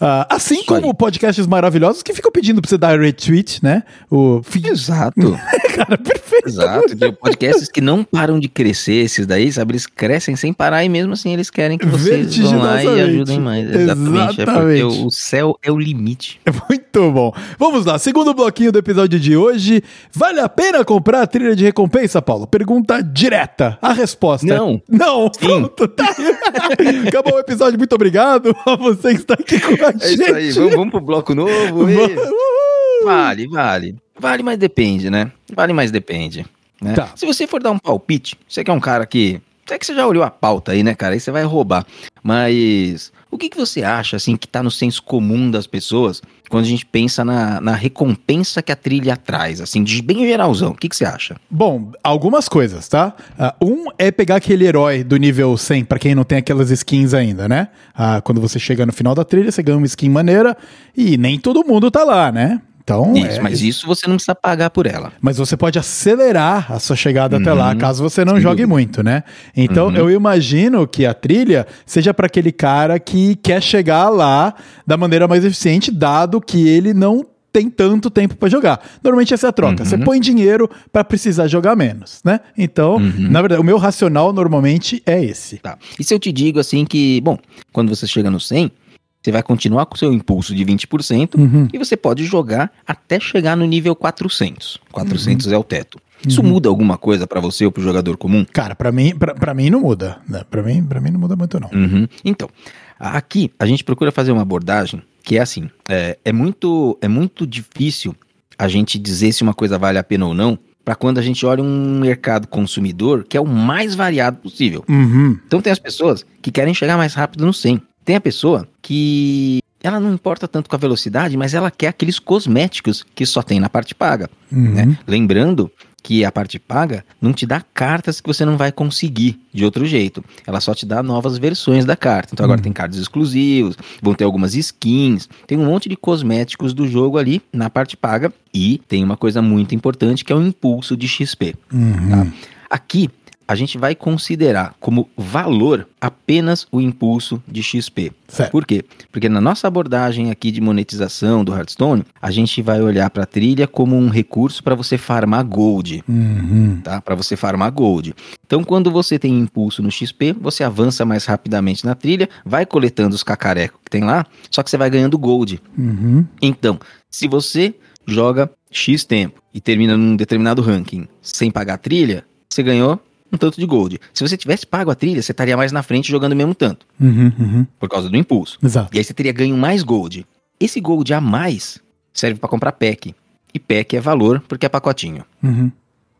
Ah, assim Isso como aí. podcasts maravilhosos que ficam pedindo pra você dar retweet, né? O Exato. *laughs* cara, perfeito. Exato. Tem podcasts que não param de crescer, esses daí, sabe? Eles crescem sem parar e mesmo assim eles querem que vocês vão lá e ajudem mais. Exatamente. É Exatamente. porque o céu é o limite. *laughs* Muito bom. Vamos lá, segundo bloquinho do episódio de hoje. Vale a pena comprar trilha de recompensa, Paulo? Pergunta direta. A resposta é Não. Não. Pronto, tá. *laughs* Acabou o episódio. Muito obrigado *laughs* a você que está aqui com a É gente. isso aí. Vamos, vamos pro bloco novo. e-. Vale, vale. Vale, mas depende, né? Vale, mas depende. Né? Tá. Se você for dar um palpite, você que é um cara que. Até que você já olhou a pauta aí, né, cara? Aí você vai roubar. Mas o que, que você acha, assim, que tá no senso comum das pessoas quando a gente pensa na, na recompensa que a trilha traz, assim, de bem geralzão? O que, que você acha? Bom, algumas coisas, tá? Ah, um é pegar aquele herói do nível 100, pra quem não tem aquelas skins ainda, né? Ah, quando você chega no final da trilha, você ganha uma skin maneira e nem todo mundo tá lá, né? Então, Isso, é- mas isso você não precisa pagar por ela. Mas você pode acelerar a sua chegada até lá, Uhum, caso você não jogue dúvida. muito, né? Então Uhum. eu imagino que a trilha seja para aquele cara que quer chegar lá da maneira mais eficiente, dado que ele não tem tanto tempo para jogar. Normalmente essa é a troca. Uhum. Você põe dinheiro para precisar jogar menos, né? Então, Uhum. na verdade, o meu racional normalmente é esse. Tá. E se eu te digo assim que, bom, quando você chega no 100, você vai continuar com o seu impulso de 20%, Uhum. E você pode jogar até chegar no nível 400. 400 é o teto. Isso Uhum. muda alguma coisa pra você ou pro jogador comum? Cara, para mim, pra, pra mim não muda, né? Para mim, para mim não muda muito não. Uhum. Então, aqui a gente procura fazer uma abordagem que é assim: é, é muito, é muito difícil a gente dizer se uma coisa vale a pena ou não, para quando a gente olha um mercado consumidor que é o mais variado possível. Uhum. Então tem as pessoas que querem chegar mais rápido no 100. Tem a pessoa que ela não importa tanto com a velocidade, mas ela quer aqueles cosméticos que só tem na parte paga. Uhum. né? Lembrando que a parte paga não te dá cartas que você não vai conseguir de outro jeito. Ela só te dá novas versões da carta. Então agora Hum. tem cards exclusivos, vão ter algumas skins, tem um monte de cosméticos do jogo ali na parte paga e tem uma coisa muito importante que é o impulso de XP. Uhum. Tá? Aqui a gente vai considerar como valor apenas o impulso de XP. Certo. Por quê? Porque na nossa abordagem aqui de monetização do Hearthstone, a gente vai olhar para a trilha como um recurso para você farmar gold, Uhum. tá? Para você farmar gold. Então, quando você tem impulso no XP, você avança mais rapidamente na trilha, vai coletando os cacarecos que tem lá, só que você vai ganhando gold. Uhum. Então, se você joga X tempo e termina num determinado ranking sem pagar a trilha, você ganhou um tanto de gold. Se você tivesse pago a trilha, você estaria mais na frente jogando o mesmo tanto, Uhum. Uhum. por causa do impulso. Exato. E aí você teria ganho mais gold. Esse gold a mais serve para comprar pack. E pack é valor porque é pacotinho. Uhum.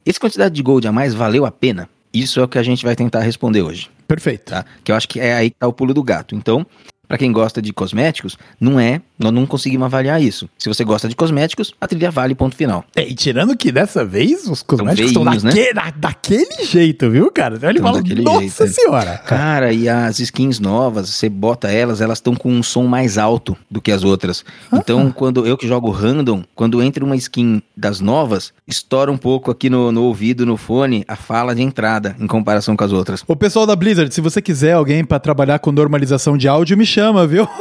Essa quantidade de gold a mais valeu a pena? Isso é o que a gente vai tentar responder hoje, Perfeito. tá? Que eu acho que é aí que tá o pulo do gato. Então, para quem gosta de cosméticos, não é, nós não conseguimos avaliar isso. Se você gosta de cosméticos, a trilha vale ponto final. É, e tirando que dessa vez os cosméticos estão veinhos, né? daque- da- daquele jeito, viu, cara? Então ele fala, daquele nossa jeito, é." senhora. Cara, e as skins novas, você bota elas, elas estão com um som mais alto do que as outras. Então, quando eu que jogo random, quando entra uma skin das novas, estoura um pouco aqui no, no ouvido, no fone, a fala de entrada, em comparação com as outras. O pessoal da Blizzard, se você quiser alguém pra trabalhar com normalização de áudio, me chama, viu? *laughs*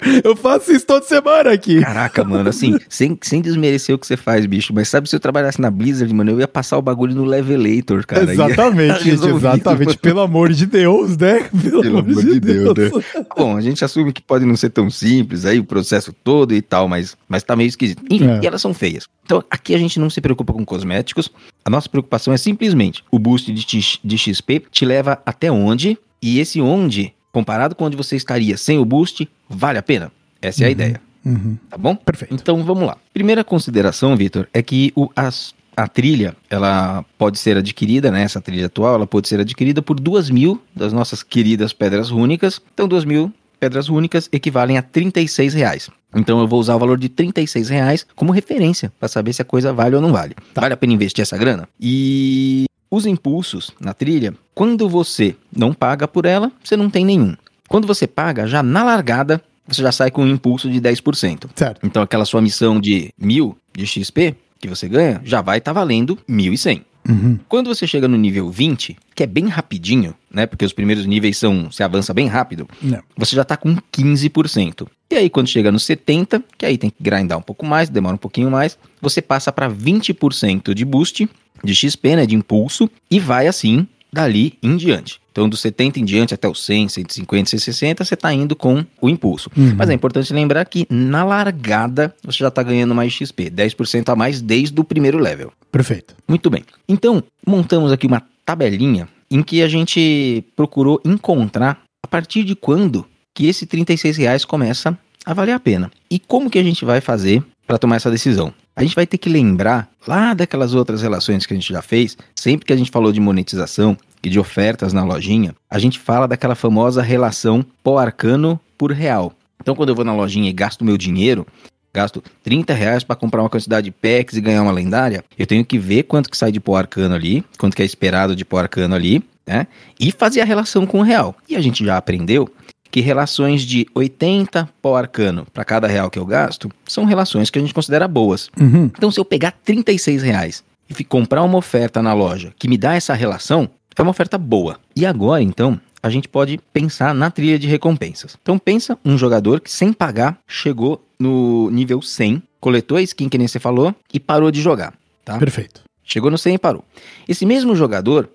*laughs* Eu, faço isso toda semana aqui. Caraca, mano, assim, sem, sem desmerecer o que você faz, bicho, mas sabe se eu trabalhasse na Blizzard, mano, eu ia passar o bagulho no Levelator, cara. Exatamente, *laughs* gente, exatamente. Pelo amor de Deus, né? *laughs* Pelo amor de Deus, né? Bom, a gente assume que pode não ser tão simples aí, o processo todo e tal, mas, mas tá meio esquisito. Enfim, É. e elas são feias. Então, aqui a gente não se preocupa com cosméticos, a nossa preocupação é simplesmente o boost de, de XP te leva até onde, e esse onde, comparado com onde você estaria sem o boost, vale a pena. Essa é a ideia, Uhum. tá bom? Perfeito. Então vamos lá. Primeira consideração, Vitor, é que o, as- a trilha, ela pode ser adquirida, né? Essa trilha atual, ela pode ser adquirida por duas mil das nossas queridas pedras rúnicas. Então, duas mil pedras rúnicas equivalem a 36 reais. Então eu vou usar o valor de 36 reais como referência para saber se a coisa vale ou não vale. Vale a pena investir essa grana? E os impulsos na trilha, quando você não paga por ela, você não tem nenhum. Quando você paga, já na largada, você já sai com um impulso de 10%. Certo. Então aquela sua missão de mil de XP que você ganha, já vai estar valendo 1.100. Uhum. Quando você chega no nível 20, que é bem rapidinho, né? Porque os primeiros níveis são, você avança bem rápido, Não. você já tá com 15%. E aí quando chega no 70, que aí tem que grindar um pouco mais, demora um pouquinho mais, você passa para 20% de boost de XP, né, de impulso, e vai assim dali em diante. Então, do 70 em diante até o 100, 150, 160, você está indo com o impulso. Uhum. Mas é importante lembrar que na largada você já está ganhando mais XP, 10% a mais desde o primeiro level. Perfeito. Muito bem. Então, montamos aqui uma tabelinha em que a gente procurou encontrar a partir de quando que esse 36 reais começa a valer a pena. E como que a gente vai fazer para tomar essa decisão? A gente vai ter que lembrar lá daquelas outras relações que a gente já fez, sempre que a gente falou de monetização e de ofertas na lojinha, a gente fala daquela famosa relação pó arcano por real. Então, quando eu vou na lojinha e gasto meu dinheiro, gasto 30 reais para comprar uma quantidade de packs e ganhar uma lendária, eu tenho que ver quanto que sai de pó arcano ali, quanto que é esperado de pó arcano ali, né? E fazer a relação com o real. E a gente já aprendeu que relações de 80 pó arcano para cada real que eu gasto são relações que a gente considera boas. Uhum. Então, se eu pegar 36 reais e comprar uma oferta na loja que me dá essa relação, é uma oferta boa. E agora, então, a gente pode pensar na trilha de recompensas. Então, pensa um jogador que, sem pagar, chegou no nível 100, coletou a skin que nem você falou e parou de jogar. Tá? Perfeito. Chegou no 100 e parou. Esse mesmo jogador,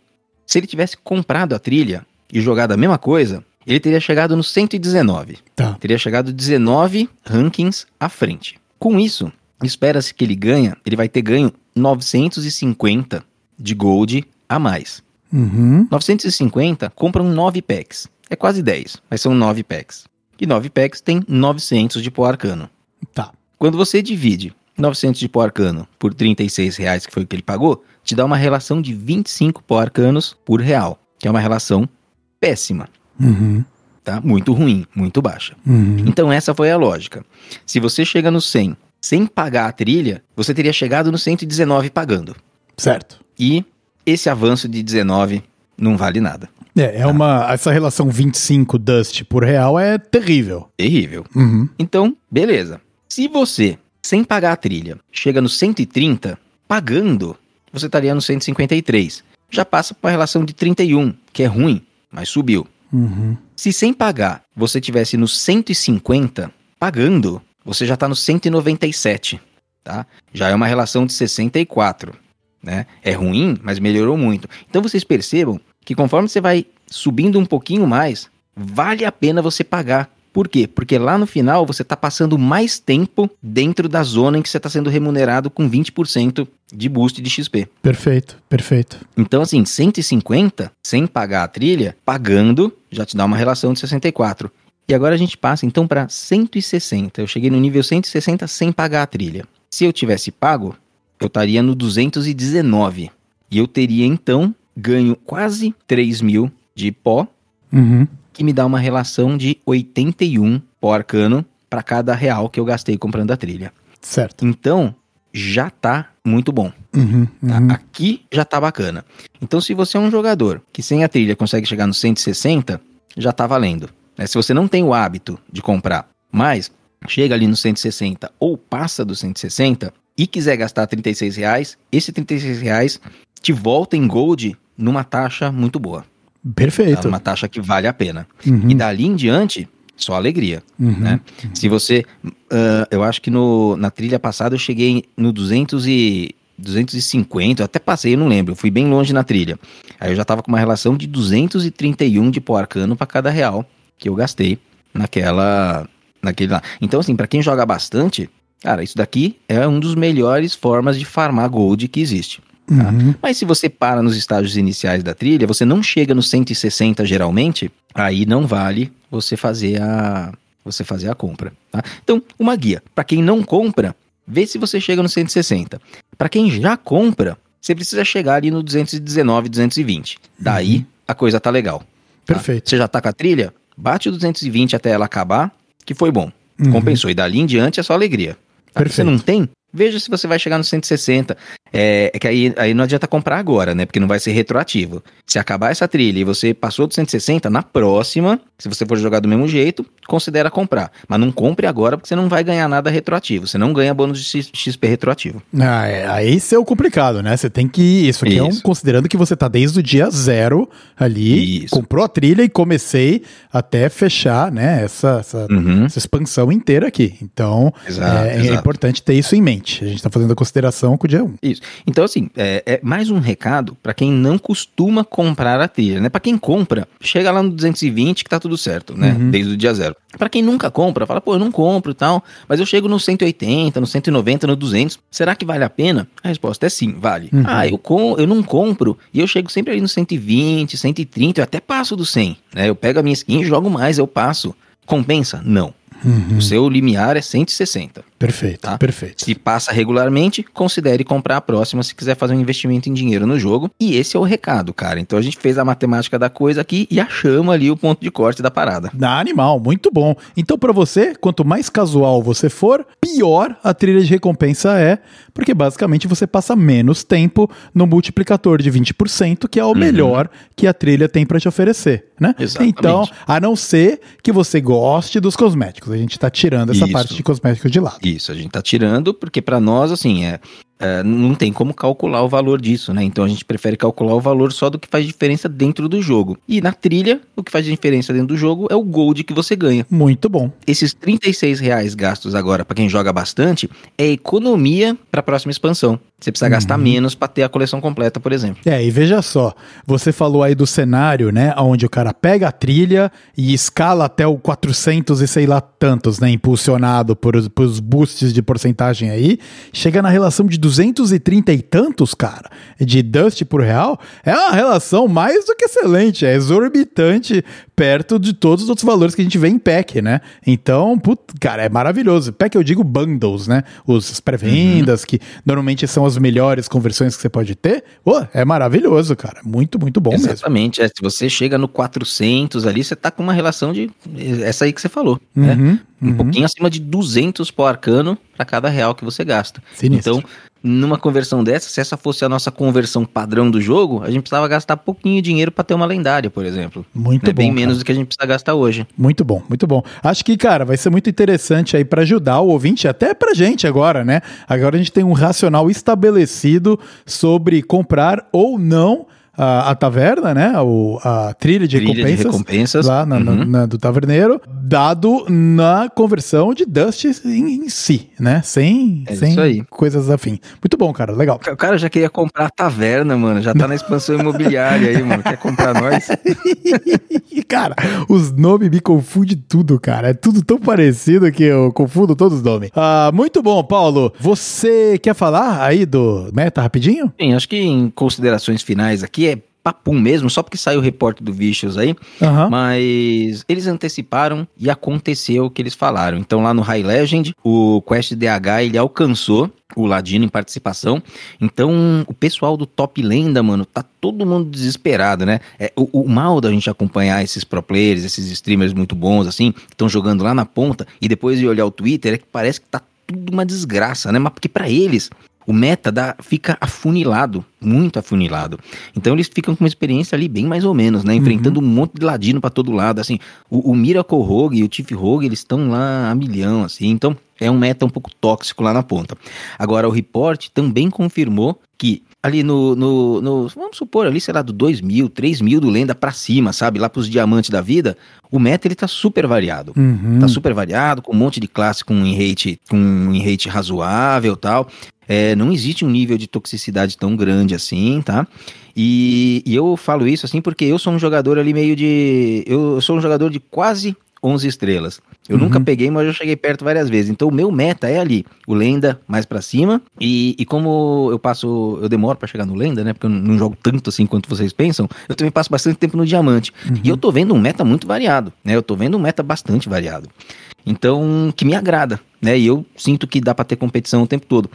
se ele tivesse comprado a trilha e jogado a mesma coisa, ele teria chegado no 119 Tá. teria chegado 19 rankings à frente. Com isso, espera-se que ele ganha, ele vai ter ganho 950 de gold a mais. Uhum. 950 compram 9 packs. É quase 10, mas são 9 packs. E 9 packs tem 900 de pó arcano. Tá. Quando você divide 900 de pó arcano por 36 reais, que foi o que ele pagou, te dá uma relação de 25 pó arcanos por real, que é uma relação péssima, Uhum. tá? Muito ruim, muito baixa. Uhum. Então essa foi a lógica. Se você chega no 100 sem pagar a trilha, você teria chegado no 119 pagando. Certo. E esse avanço de 19 não vale nada. É, é uma. Essa relação 25 Dust por real é terrível. Terrível. Uhum. Então, beleza. Se você, sem pagar a trilha, chega no 130, pagando, você estaria no 153. já passa para a relação de 31, que é ruim, mas subiu. Uhum. Se sem pagar você tivesse no 150, pagando, você já está no 197, tá? Já é uma relação de 64, né? É ruim, mas melhorou muito. Então vocês percebam que conforme você vai subindo um pouquinho mais, vale a pena você pagar. Por quê? Porque lá no final você está passando mais tempo dentro da zona em que você está sendo remunerado com 20% de boost de XP. Perfeito, perfeito. Então, assim, 150 sem pagar a trilha, pagando, já te dá uma relação de 64. E agora a gente passa então para 160. Eu cheguei no nível 160 sem pagar a trilha. Se eu tivesse pago, eu estaria no 219. E eu teria então ganho quase 3 mil de pó, Uhum. Que me dá uma relação de 81 pó arcano para cada real que eu gastei comprando a trilha. Certo. Então, já tá muito bom. Uhum. tá? Uhum. Aqui já tá bacana. Então, se você é um jogador que sem a trilha consegue chegar no 160, já tá valendo. né? Se você não tem o hábito de comprar, mas chega ali no 160 ou passa do 160 e quiser gastar 36 reais, esse 36 reais te volta em gold numa taxa muito boa. Perfeito. Uma taxa que vale a pena. Uhum. E dali em diante, só alegria. Uhum. né? Se você. ah, eu acho que no, na trilha passada eu cheguei no 200 e, 250, eu até passei, eu não lembro. Eu fui bem longe na trilha. Aí eu já tava com uma relação de 231 de pó arcano para cada real que eu gastei naquela. naquele lá. Então, assim, para quem joga bastante, cara, isso daqui é um dos melhores formas de farmar gold que existe. Tá? Uhum. Mas se você para nos estágios iniciais da trilha, você não chega no 160 geralmente, aí não vale você fazer a você fazer a compra, tá? Então, uma guia, para quem não compra, vê se você chega no 160. Para quem já compra, você precisa chegar ali no 219, 220. Daí a coisa tá legal. tá? Perfeito. Você já tá com a trilha? Bate o 220 até ela acabar, que foi bom. Uhum. Compensou. E dali em diante é só alegria. Tá? Se Você Perfeito. não tem? Veja se você vai chegar no 160. É, é que aí, aí não adianta comprar agora, né? Porque não vai ser retroativo. Se acabar essa trilha e você passou do 160, na próxima, se você for jogar do mesmo jeito, considera comprar. Mas não compre agora porque você não vai ganhar nada retroativo. Você não ganha bônus de XP retroativo. Ah, é, aí isso é o complicado, né? Você tem que. Isso aqui é um. Isso. Considerando que você tá desde o dia zero ali, Isso. comprou a trilha e comecei até fechar, né? Essa, essa, Uhum. essa expansão inteira aqui. Então, Exato, é, é exato. importante ter isso em mente. A gente tá fazendo a consideração com o dia 1. Isso. Então, assim, é, é mais um recado para quem não costuma comprar a trilha, né? Para quem compra, chega lá no 220 que tá tudo certo, né? Uhum. Desde o dia zero. Para quem nunca compra, fala, pô, eu não compro e tal, mas eu chego no 180, no 190, no 200, será que vale a pena? A resposta é sim, vale. Uhum. Ah, eu, com, eu não compro e eu chego sempre ali no 120, 130, eu até passo do 100, né? Eu pego a minha skin e jogo mais, eu passo. Compensa? Não. Uhum. O seu limiar é 160. Perfeito, Tá. perfeito. Se passa regularmente, considere comprar a próxima se quiser fazer um investimento em dinheiro no jogo. E esse é o recado, cara. Então a gente fez a matemática da coisa aqui e achamos ali o ponto de corte da parada. Na animal, muito bom. Então, pra você, quanto mais casual você for, pior a trilha de recompensa é, porque basicamente você passa menos tempo no multiplicador de 20%, que é o melhor que a trilha tem pra te oferecer, né? Exatamente. Então, a não ser que você goste dos cosméticos. A gente tá tirando essa Isso. parte de cosméticos de lado. Isso, a gente tá tirando porque pra nós, assim, é, é, não tem como calcular o valor disso, né? Então a gente prefere calcular o valor só do que faz diferença dentro do jogo. E na trilha, o que faz diferença dentro do jogo é o gold que você ganha. Muito bom. Esses 36 reais gastos agora para quem joga bastante é economia para a próxima expansão. Você precisa gastar menos para ter a coleção completa, por exemplo. É, e veja só, você falou aí do cenário, né, onde o cara pega a trilha e escala até o 400 e sei lá tantos, né, impulsionado por, os- por os boosts de porcentagem aí, chega na relação de 230 e tantos, cara, de dust por real, é uma relação mais do que excelente, é exorbitante perto de todos os outros valores que a gente vê em pack, né? Então, put, cara, é maravilhoso. Pack eu digo bundles, né? Os pré-vendas, que normalmente são as melhores conversões que você pode ter. Pô, é maravilhoso, cara. Muito, muito bom mesmo. Exatamente. É, se você chega no 400 ali, você tá com uma relação de. Essa aí que você falou. né? Uhum, Um uhum. pouquinho acima de 200 por arcano para cada real que você gasta. Sinistro. Então, numa conversão dessa, se essa fosse a nossa conversão padrão do jogo, a gente precisava gastar pouquinho dinheiro para ter uma lendária, por exemplo. Muito Né? bom. Bem cara. menos do que a gente precisa gastar hoje. Muito bom, muito bom. Acho que, cara, vai ser muito interessante aí pra ajudar o ouvinte, até pra gente agora, né? Agora a gente tem um racional estabelecido sobre comprar ou não a, a taverna, né? O, a trilha de Trilha de recompensas. recompensas. Lá na, na- Uhum. na- do taverneiro, dado na conversão de Dust em, em si, né? Sem, É sem coisas afim. Muito bom, cara. Legal. O cara já queria comprar a taverna, mano. Já tá na expansão imobiliária aí, mano. Quer comprar nós? *laughs* Cara, os nomes me confundem tudo, cara. É tudo tão parecido que eu confundo todos os nomes. Ah, muito bom, Paulo. Você quer falar aí do meta rapidinho? Bem, acho que em considerações finais aqui papum mesmo, só porque saiu o repórter do Vicious aí, Aham. mas eles anteciparam e aconteceu o que eles falaram. Então lá no High Legend, o Quest DH ele alcançou o Ladino em participação. Então o pessoal do Top Lenda, mano, tá todo mundo desesperado, né? É, o, o mal da gente acompanhar esses pro players, esses streamers muito bons assim, que estão jogando lá na ponta e depois de olhar o Twitter é que parece que tá tudo uma desgraça, né? Mas porque pra eles o meta dá, fica afunilado, muito afunilado. Então eles ficam com uma experiência ali bem mais ou menos, né? Enfrentando um monte de ladino pra todo lado, assim. O, o Miracle Rogue e o Chief Rogue, eles estão lá a milhão, assim. Então é um meta um pouco tóxico lá na ponta. Agora o report também confirmou que ali no, no, no- vamos supor ali, sei lá, do 2 mil, 3 mil do lenda pra cima, sabe? Lá pros diamantes da vida, o meta ele tá super variado. Uhum. Tá super variado, com um monte de classe com um rate, com um rate razoável e tal. É, não existe um nível de toxicidade tão grande assim, tá? E, e eu falo isso assim porque eu sou um jogador ali meio de. Eu sou um jogador de quase 11 estrelas. Eu Uhum. nunca peguei, mas eu cheguei perto várias vezes. Então o meu meta é ali, o lenda mais pra cima. E, e como eu passo, eu demoro pra chegar no lenda, né? Porque eu não, jogo tanto assim quanto vocês pensam. Eu também passo bastante tempo no diamante. E eu tô vendo um meta muito variado, né? Eu tô vendo um meta bastante variado. Então, que me agrada, né? E eu sinto que dá pra ter competição o tempo todo.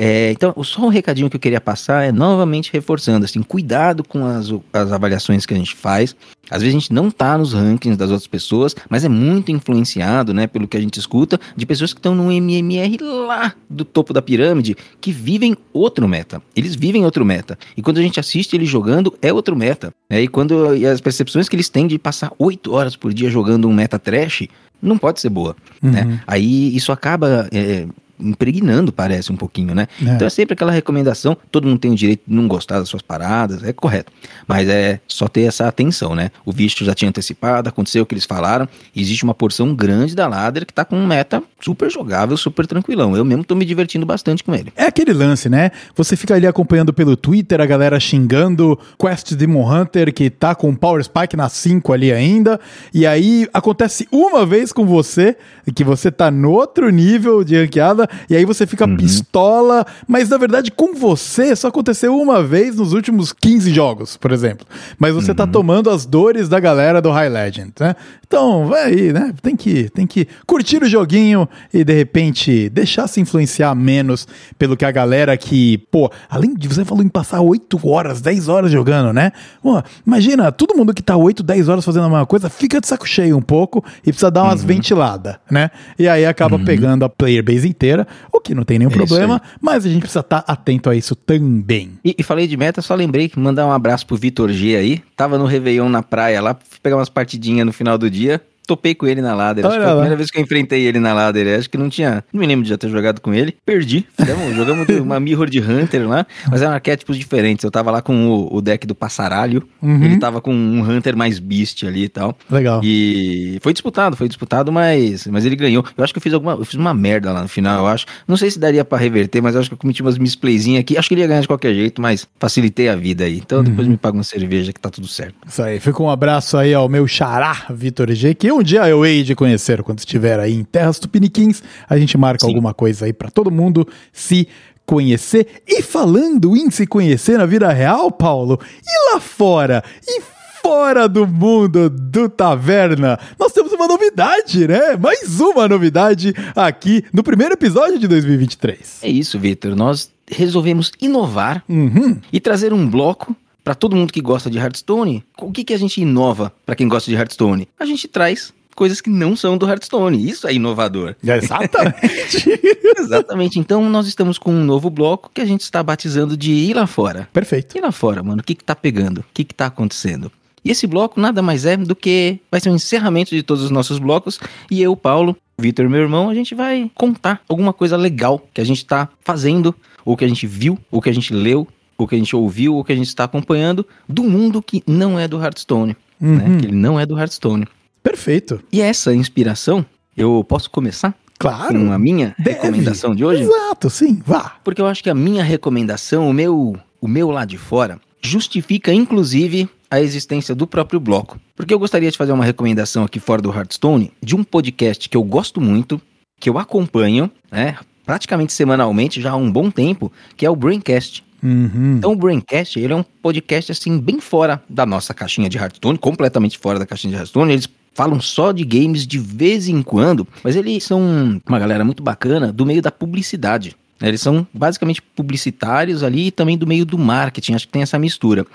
É, então, só um recadinho que eu queria passar é novamente reforçando, assim, cuidado com as, as avaliações que a gente faz. Às vezes a gente não tá nos rankings das outras pessoas, mas é muito influenciado, né, pelo que a gente escuta, de pessoas que estão no MMR lá do topo da pirâmide, que vivem outro meta. Eles vivem outro meta. E quando a gente assiste eles jogando, é outro meta. né? E quando e as percepções que eles têm de passar oito horas por dia jogando um meta trash, não pode ser boa, né? Aí isso acaba é, impregnando, parece um pouquinho, né? É. Então é sempre aquela recomendação, todo mundo tem o direito de não gostar das suas paradas, é correto. Mas é só ter essa atenção, né? O visto já tinha antecipado, aconteceu o que eles falaram, existe uma porção grande da ladder que tá com um meta super jogável, super tranquilão. Eu mesmo tô me divertindo bastante com ele. É aquele lance, né? Você fica ali acompanhando pelo Twitter a galera xingando Quest Demon Hunter que tá com Power Spike na 5 ali ainda. E aí acontece uma vez com você, que você tá no outro nível de ranqueada, e aí você fica pistola. Mas na verdade, com você, só aconteceu uma vez nos últimos 15 jogos, por exemplo. Mas você tá tomando as dores da galera do High Legend, né? Então, vai aí, né? Tem que, tem que curtir o joguinho e de repente deixar se influenciar menos pelo que a galera que, pô, além de você falou em passar 8 horas, 10 horas jogando, né? Pô, imagina, todo mundo que tá 8, 10 horas fazendo a mesma coisa fica de saco cheio um pouco e precisa dar umas ventiladas, né? E aí acaba pegando a player base inteira, o que não tem nenhum É problema, mas a gente precisa estar atento a isso também. E, e falei de meta, só lembrei que mandar um abraço pro Vitor G aí. Tava no Réveillon na praia lá, fui pegar umas partidinhas no final do dia. Topei com ele na ladder. Acho que foi a lá. primeira vez que eu enfrentei ele na ladder. Acho que não tinha. Não me lembro de já ter jogado com ele. Perdi. Fizemos- jogamos uma Mirror de Hunter lá. Mas eram arquétipos diferentes. Eu tava lá com o, o deck do Passaralho. Uhum. Ele tava com um Hunter mais Beast ali e tal. Legal. E foi disputado, foi disputado, mas, mas ele ganhou. Eu acho que eu fiz alguma. Eu fiz uma merda lá no final, eu acho. Não sei se daria pra reverter, mas eu acho que eu cometi umas misplayzinhas aqui. Acho que ele ia ganhar de qualquer jeito, mas facilitei a vida aí. Então depois me paga uma cerveja que tá tudo certo. Isso aí, fica um abraço aí ao meu xará, Vitor G, que um dia eu hei de conhecer quando estiver aí em Terras Tupiniquins. A gente marca Sim. alguma coisa aí pra todo mundo se conhecer. E falando em se conhecer na vida real, Paulo, e lá fora? E fora do mundo do Taverna, nós temos uma novidade, né? Mais uma novidade aqui no primeiro episódio de 2023. É isso, Vitor. Nós resolvemos inovar Uhum. e trazer um bloco pra todo mundo que gosta de Hearthstone. O que, que a gente inova pra quem gosta de Hearthstone? A gente traz coisas que não são do Hearthstone. Isso é inovador. Exatamente. *laughs* Exatamente. Então nós estamos com um novo bloco que a gente está batizando de Ir Lá Fora. Perfeito. E lá fora, mano, o que que tá pegando? O que que tá acontecendo? E esse bloco nada mais é do que vai ser um encerramento de todos os nossos blocos e eu, Paulo, Vitor, meu irmão, a gente vai contar alguma coisa legal que a gente tá fazendo, ou que a gente viu, ou que a gente leu, o que a gente ouviu, o que a gente está acompanhando do mundo que não é do Hearthstone. Uhum. Né? Que ele não é do Hearthstone. Perfeito. E essa inspiração, eu posso começar Claro. com a minha Deve. recomendação de hoje? Exato, sim, vá. Porque eu acho que a minha recomendação, o meu, o meu lá de fora, justifica inclusive a existência do próprio bloco. Porque eu gostaria de fazer uma recomendação aqui fora do Hearthstone de um podcast que eu gosto muito, que eu acompanho, né, praticamente semanalmente já há um bom tempo, que é o Braincast. Uhum. Então o Braincast, ele é um podcast assim bem fora da nossa caixinha de Hearthstone, completamente fora da caixinha de Hearthstone. Eles falam só de games de vez em quando, mas eles são uma galera muito bacana do meio da publicidade. né? Eles são basicamente publicitários ali e também do meio do marketing, acho que tem essa mistura.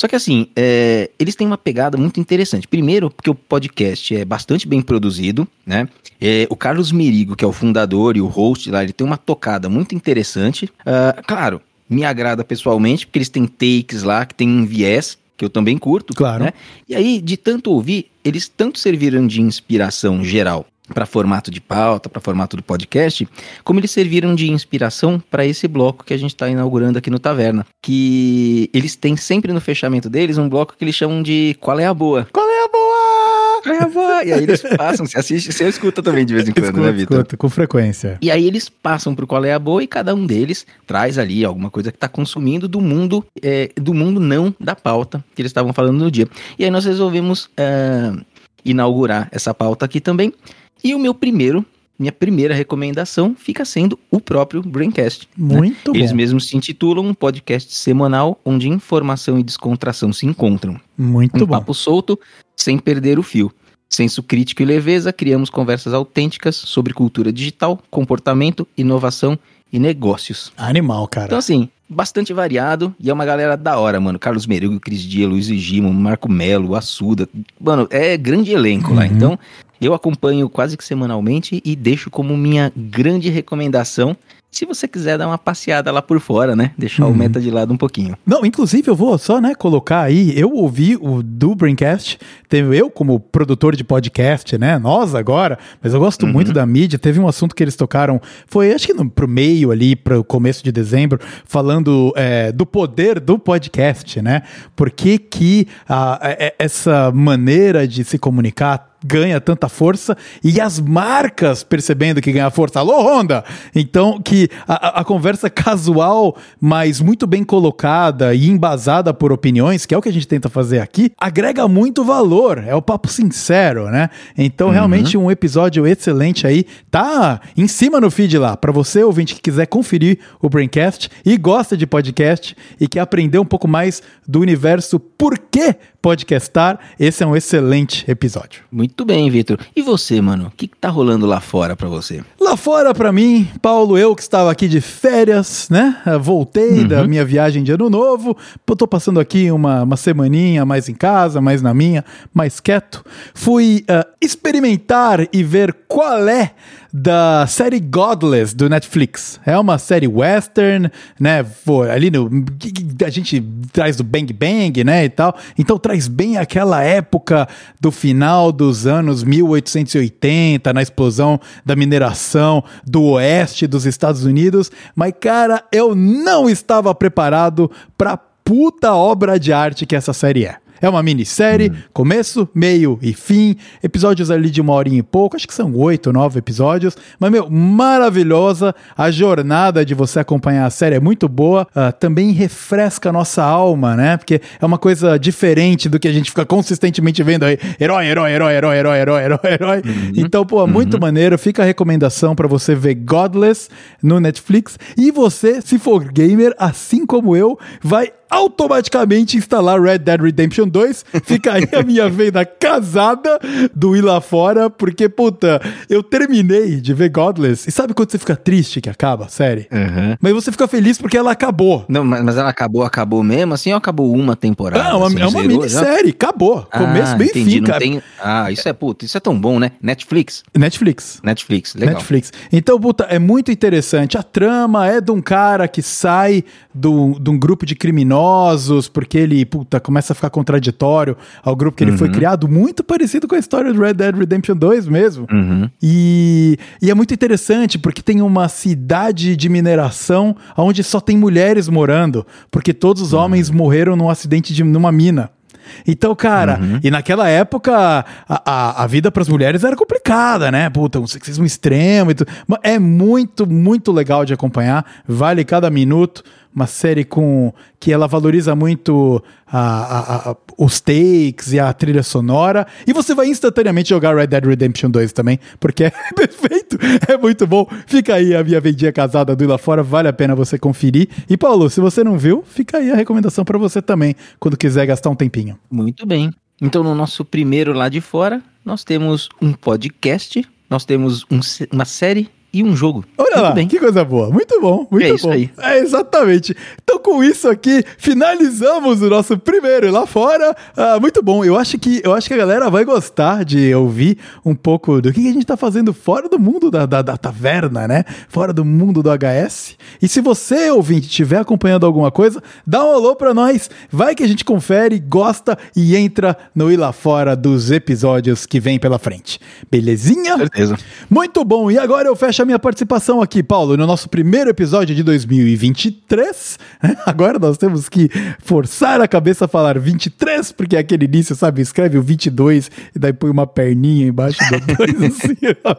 Só que assim, é, eles têm uma pegada muito interessante. Primeiro, porque o podcast é bastante bem produzido, né? É, o Carlos Merigo, que é o fundador e o host lá, ele tem uma tocada muito interessante. Ah, claro, me agrada pessoalmente, porque eles têm takes lá que tem um viés, que eu também curto. Claro. Né? E aí, de tanto ouvir, eles tanto serviram de inspiração geral para formato de pauta, para formato do podcast, como eles serviram de inspiração para esse bloco que a gente está inaugurando aqui no Taverna. Que eles têm sempre no fechamento deles um bloco que eles chamam de Qual é a Boa? Qual é a boa? Qual é a Boa? E aí eles passam, você assiste, você escuta também de vez em quando, Escuta, né, Vitor? escuta, com frequência. E aí eles passam pro qual é a boa e cada um deles traz ali alguma coisa que está consumindo do mundo, é, do mundo não da pauta que eles estavam falando no dia. E aí nós resolvemos é, inaugurar essa pauta aqui também. E o meu primeiro, minha primeira recomendação fica sendo o próprio Braincast. né? Muito Eles bom. mesmos se intitulam um podcast semanal onde informação e descontração se encontram Muito um bom. papo solto, sem perder o fio. Senso crítico e leveza, criamos conversas autênticas sobre cultura digital, comportamento, inovação e negócios. Animal, cara. Então, assim, bastante variado e é uma galera da hora, mano. Carlos Merigo, Cris Dia, Luiz Gimo, Marco Melo, Assuda. Mano, é grande elenco lá. Uhum. Então, eu acompanho quase que semanalmente e deixo como minha grande recomendação. Se você quiser dar uma passeada lá por fora, né? Deixar Uhum. o meta de lado um pouquinho. Não, inclusive eu vou só, né, colocar aí, eu ouvi o do Braincast, teve eu como produtor de podcast, né, nós agora, mas eu gosto Uhum. muito da mídia, teve um assunto que eles tocaram, foi acho que no, pro meio ali, pro começo de dezembro, falando é, do poder do podcast, né, por que que a- é- essa maneira de se comunicar ganha tanta força e as marcas percebendo que ganha força. Alô, Honda! Então, que a, a- conversa *laughs* casual, mas muito bem colocada e embasada por opiniões, que é o que a gente tenta fazer aqui, agrega muito valor. É o papo sincero, né? Então, realmente, um episódio excelente aí. Tá em cima no feed lá. Para você, ouvinte, que quiser conferir o Braincast e gosta de podcast e quer aprender um pouco mais do universo por que podcastar, esse é um excelente episódio. Muito bem, Vitor. E você, mano? O que, que tá rolando lá fora pra você? Lá fora, pra mim, Paulo, eu que estava aqui de férias, né? Voltei da minha viagem de ano novo. Pô, Tô passando aqui uma, uma semaninha mais em casa, mais na minha, mais quieto. Fui ah, experimentar e ver qual é da série Godless do Netflix. É uma série western, né? Ali no a gente traz do Bang Bang, né, e tal. Então traz bem aquela época do final dos anos 1880, na explosão da mineração do oeste dos Estados Unidos. Mas cara, eu não estava preparado para puta obra de arte que essa série é. É uma minissérie, começo, meio e fim, episódios ali de uma horinha e pouco, acho que são oito, nove episódios, mas, meu, maravilhosa, a jornada de você acompanhar a série é muito boa, ah, também refresca a nossa alma, né, porque é uma coisa diferente do que a gente fica consistentemente vendo aí, herói, herói, herói, herói, herói, herói, herói, herói, então, pô, muito maneiro, fica a recomendação pra você ver Godless no Netflix, e você, se for gamer, assim como eu, vai automaticamente instalar Red Dead Redemption 2. Fica aí a minha venda casada do ir lá fora, porque, puta, eu terminei de ver Godless. E sabe quando você fica triste que acaba a série? Mas você fica feliz porque ela acabou. Não, mas, ela acabou, acabou mesmo assim ou acabou uma temporada? Ah, é uma, assim, é uma zerou já? minissérie, acabou. Começo, ah, meio e entendi, fim, não cara. tem... Ah, isso é puto, isso é tão bom, né? Netflix? Netflix. Netflix, legal. Netflix. Então, puta, é muito interessante. A trama é de um cara que sai de um grupo de criminosos porque ele, puta, começa a ficar contraditório ao grupo que ele foi Uhum. criado, muito parecido com a história do Red Dead Redemption 2 mesmo. Uhum. E, e é muito interessante porque tem uma cidade de mineração onde só tem mulheres morando, porque todos os homens morreram num acidente de numa mina. Então, cara, e naquela época a, a, a vida para as mulheres era complicada, né? Puta, um sexismo extremo e tudo. É muito, muito legal de acompanhar, vale cada minuto. Uma série com que ela valoriza muito a- a- a- os takes e a trilha sonora. E você vai instantaneamente jogar Red Dead Redemption 2 também, porque *laughs* é perfeito, é muito bom. Fica aí a minha vendinha casada do Lá Fora, vale a pena você conferir. E Paulo, se você não viu, fica aí a recomendação para você também, quando quiser gastar um tempinho. Muito bem. Então, no nosso primeiro lá de fora, nós temos um podcast, nós temos um uma série e um jogo. Olha Muito lá, bem. que coisa boa. Muito bom, muito É isso bom. aí. É exatamente. Então, com isso aqui, finalizamos o nosso primeiro lá fora. Ah, muito bom. Eu acho que eu acho que a galera vai gostar de ouvir um pouco do que a gente tá fazendo fora do mundo da, da, da taverna, né? Fora do mundo do HS. E se você, ouvinte, estiver acompanhando alguma coisa, dá um alô pra nós. Vai que a gente confere, gosta e entra no ir lá fora dos episódios que vem pela frente. Belezinha? Certeza. Muito bom. E agora eu fecho a minha participação aqui, Paulo, no nosso primeiro episódio de 2023. *laughs* Agora nós temos que forçar a cabeça a falar 23, porque é aquele início, sabe? Escreve o 22 e daí põe uma perninha embaixo do 2, *laughs* assim,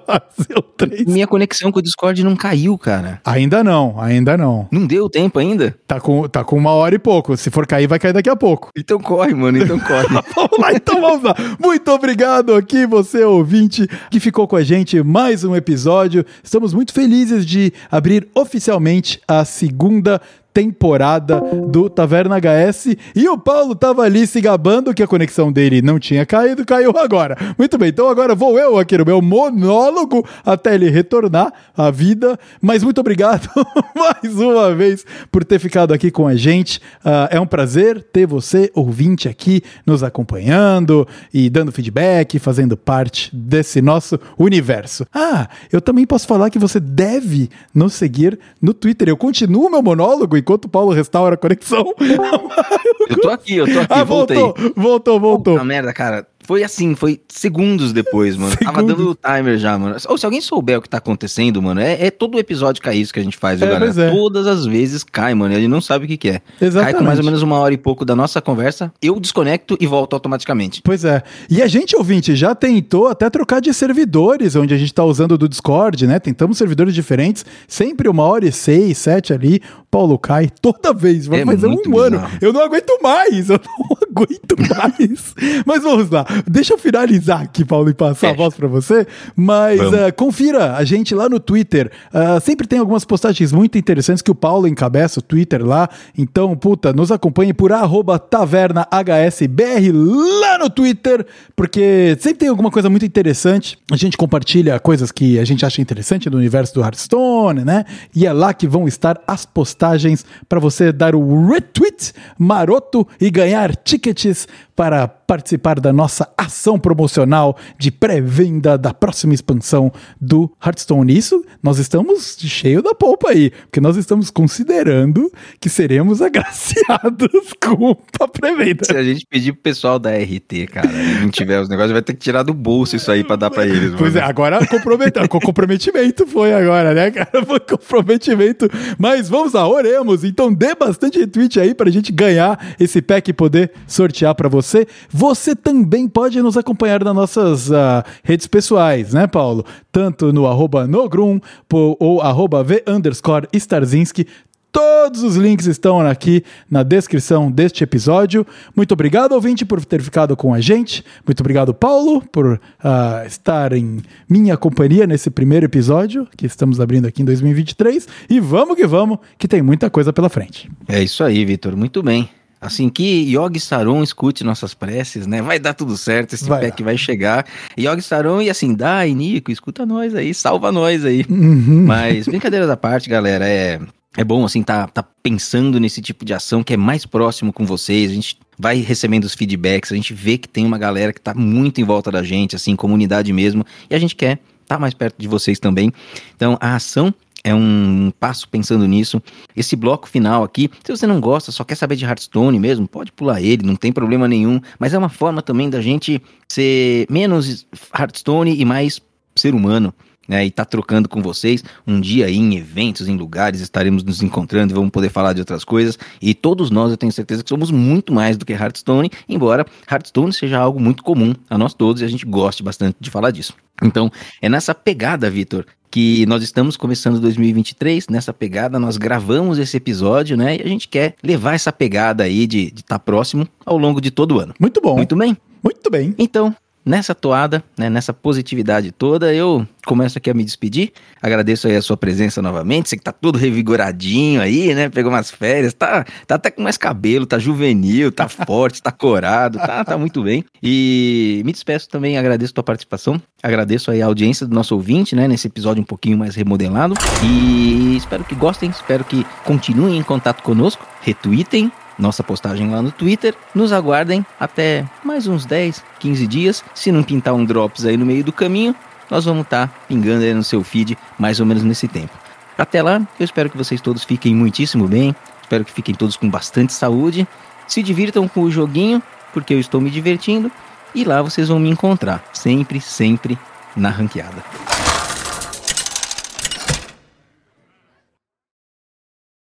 assim, o 3. Minha conexão com o Discord não caiu, cara. Ainda não, ainda não. Não deu tempo ainda? Tá com, tá com uma hora e pouco. Se for cair, vai cair daqui a pouco. Então corre, mano, então *laughs* corre. Vamos lá, então vamos lá. Muito obrigado aqui, você ouvinte, que ficou com a gente mais um episódio. Estamos muito felizes de abrir oficialmente a segunda temporada do Taverna HS e o Paulo tava ali se gabando que a conexão dele não tinha caído, caiu agora. Muito bem, então agora vou eu aqui no meu monólogo até ele retornar à vida, mas muito obrigado *laughs* mais uma vez por ter ficado aqui com a gente. Ah, é um prazer ter você, ouvinte, aqui nos acompanhando e dando feedback, fazendo parte desse nosso universo. Ah, eu também posso falar que você deve nos seguir no Twitter. Eu continuo meu monólogo enquanto o Paulo restaura a conexão. *laughs* Eu tô aqui, eu tô aqui, ah, voltei. voltou, voltou, voltou. Puta merda, cara. Foi assim, foi segundos depois, mano. Tava Segundos. dando o timer já, mano. Ou se alguém souber o que tá acontecendo, mano, é, é todo episódio cai isso que a gente faz, viu, É, galera? é. Todas as vezes cai, mano. Ele não sabe o que, que é. Cai Exatamente. com mais ou menos uma hora e pouco da nossa conversa, eu desconecto e volto automaticamente. Pois é. E a gente, ouvinte, já tentou até trocar de servidores, onde a gente tá usando do Discord, né? Tentamos servidores diferentes, sempre uma hora e seis, sete ali. O Paulo cai toda vez. Vai É fazer um muito ano. bizarro. Eu não aguento mais. Eu não *laughs* aguento mais. Mas vamos lá. Deixa eu finalizar aqui, Paulo, e passar a Fecha. voz pra você. Mas eh, confira a gente lá no Twitter. Ah, sempre tem algumas postagens muito interessantes que o Paulo encabeça o Twitter lá. Então, puta, nos acompanhe por arroba tavernahsbr lá no Twitter, porque sempre tem alguma coisa muito interessante. A gente compartilha coisas que a gente acha interessante do universo do Hearthstone, né? E é lá que vão estar as postagens para você dar o retweet maroto e ganhar tickets para participar da nossa ação promocional de pré-venda da próxima expansão do Hearthstone. Isso nós estamos cheio da polpa aí, porque nós estamos considerando que seremos agraciados *laughs* com a pré-venda. Se a gente pedir pro pessoal da RT, cara, e não tiver os negócios, vai ter que tirar do bolso isso aí pra dar pra eles. Pois é, mano. agora comprometeu, com comprometimento foi agora, né, cara? Foi comprometimento. Mas vamos lá, oremos. Então dê bastante retweet aí pra gente ganhar esse pack e poder sortear pra você. Você também pode nos acompanhar nas nossas ah, redes pessoais, né, Paulo? Tanto no arroba nogrum ou arroba v underscore Starzinski. Todos os links estão aqui na descrição deste episódio. Muito obrigado, ouvinte, por ter ficado com a gente. Muito obrigado, Paulo, por ah, estar em minha companhia nesse primeiro episódio que estamos abrindo aqui em 2023. E vamos que vamos, que tem muita coisa pela frente. É isso aí, Vitor. Muito bem. Assim que Yogi Saron escute nossas preces, né? Vai dar tudo certo, esse Vai pack vai chegar. Yogi Saron e assim, Dai, Nico, escuta nós aí, salva nós aí. Uhum. Mas brincadeiras à parte, galera, é, é bom assim tá, tá pensando nesse tipo de ação que é mais próximo com vocês. A gente vai recebendo os feedbacks, a gente vê que tem uma galera que tá muito em volta da gente, assim, comunidade mesmo, e a gente quer estar mais perto de vocês também. Então, a ação é um passo pensando nisso. Esse bloco final aqui, se você não gosta, só quer saber de Hearthstone mesmo, pode pular ele, não tem problema nenhum. Mas é uma forma também da gente ser menos Hearthstone e mais ser humano. Né, e tá trocando com vocês um dia aí em eventos, em lugares, estaremos nos encontrando e vamos poder falar de outras coisas. E todos nós, eu tenho certeza que somos muito mais do que Hearthstone, embora Hearthstone seja algo muito comum a nós todos e a gente goste bastante de falar disso. Então, é nessa pegada, Vitor, que nós estamos começando 2023, nessa pegada, nós gravamos esse episódio, né? E a gente quer levar essa pegada aí de estar tá próximo ao longo de todo o ano. Muito bom. Muito bem? Muito bem. Então, nessa toada, né, nessa positividade toda, eu começo aqui a me despedir. Agradeço aí a sua presença novamente. Você que tá todo revigoradinho aí, né? Pegou umas férias, tá, tá até com mais cabelo, tá juvenil, tá *laughs* forte, tá corado, tá, tá muito bem. E me despeço também, agradeço a tua participação. Agradeço aí a audiência do nosso ouvinte, né, nesse episódio um pouquinho mais remodelado. E espero que gostem, espero que continuem em contato conosco, retweetem nossa postagem lá no Twitter. Nos aguardem até mais uns 10, 15 dias. Se não pintar um drops aí no meio do caminho, nós vamos estar tá pingando aí no seu feed mais ou menos nesse tempo. Até lá, eu espero que vocês todos fiquem muitíssimo bem. Espero que fiquem todos com bastante saúde. Se divirtam com o joguinho, porque eu estou me divertindo. E lá vocês vão me encontrar, sempre, sempre na ranqueada.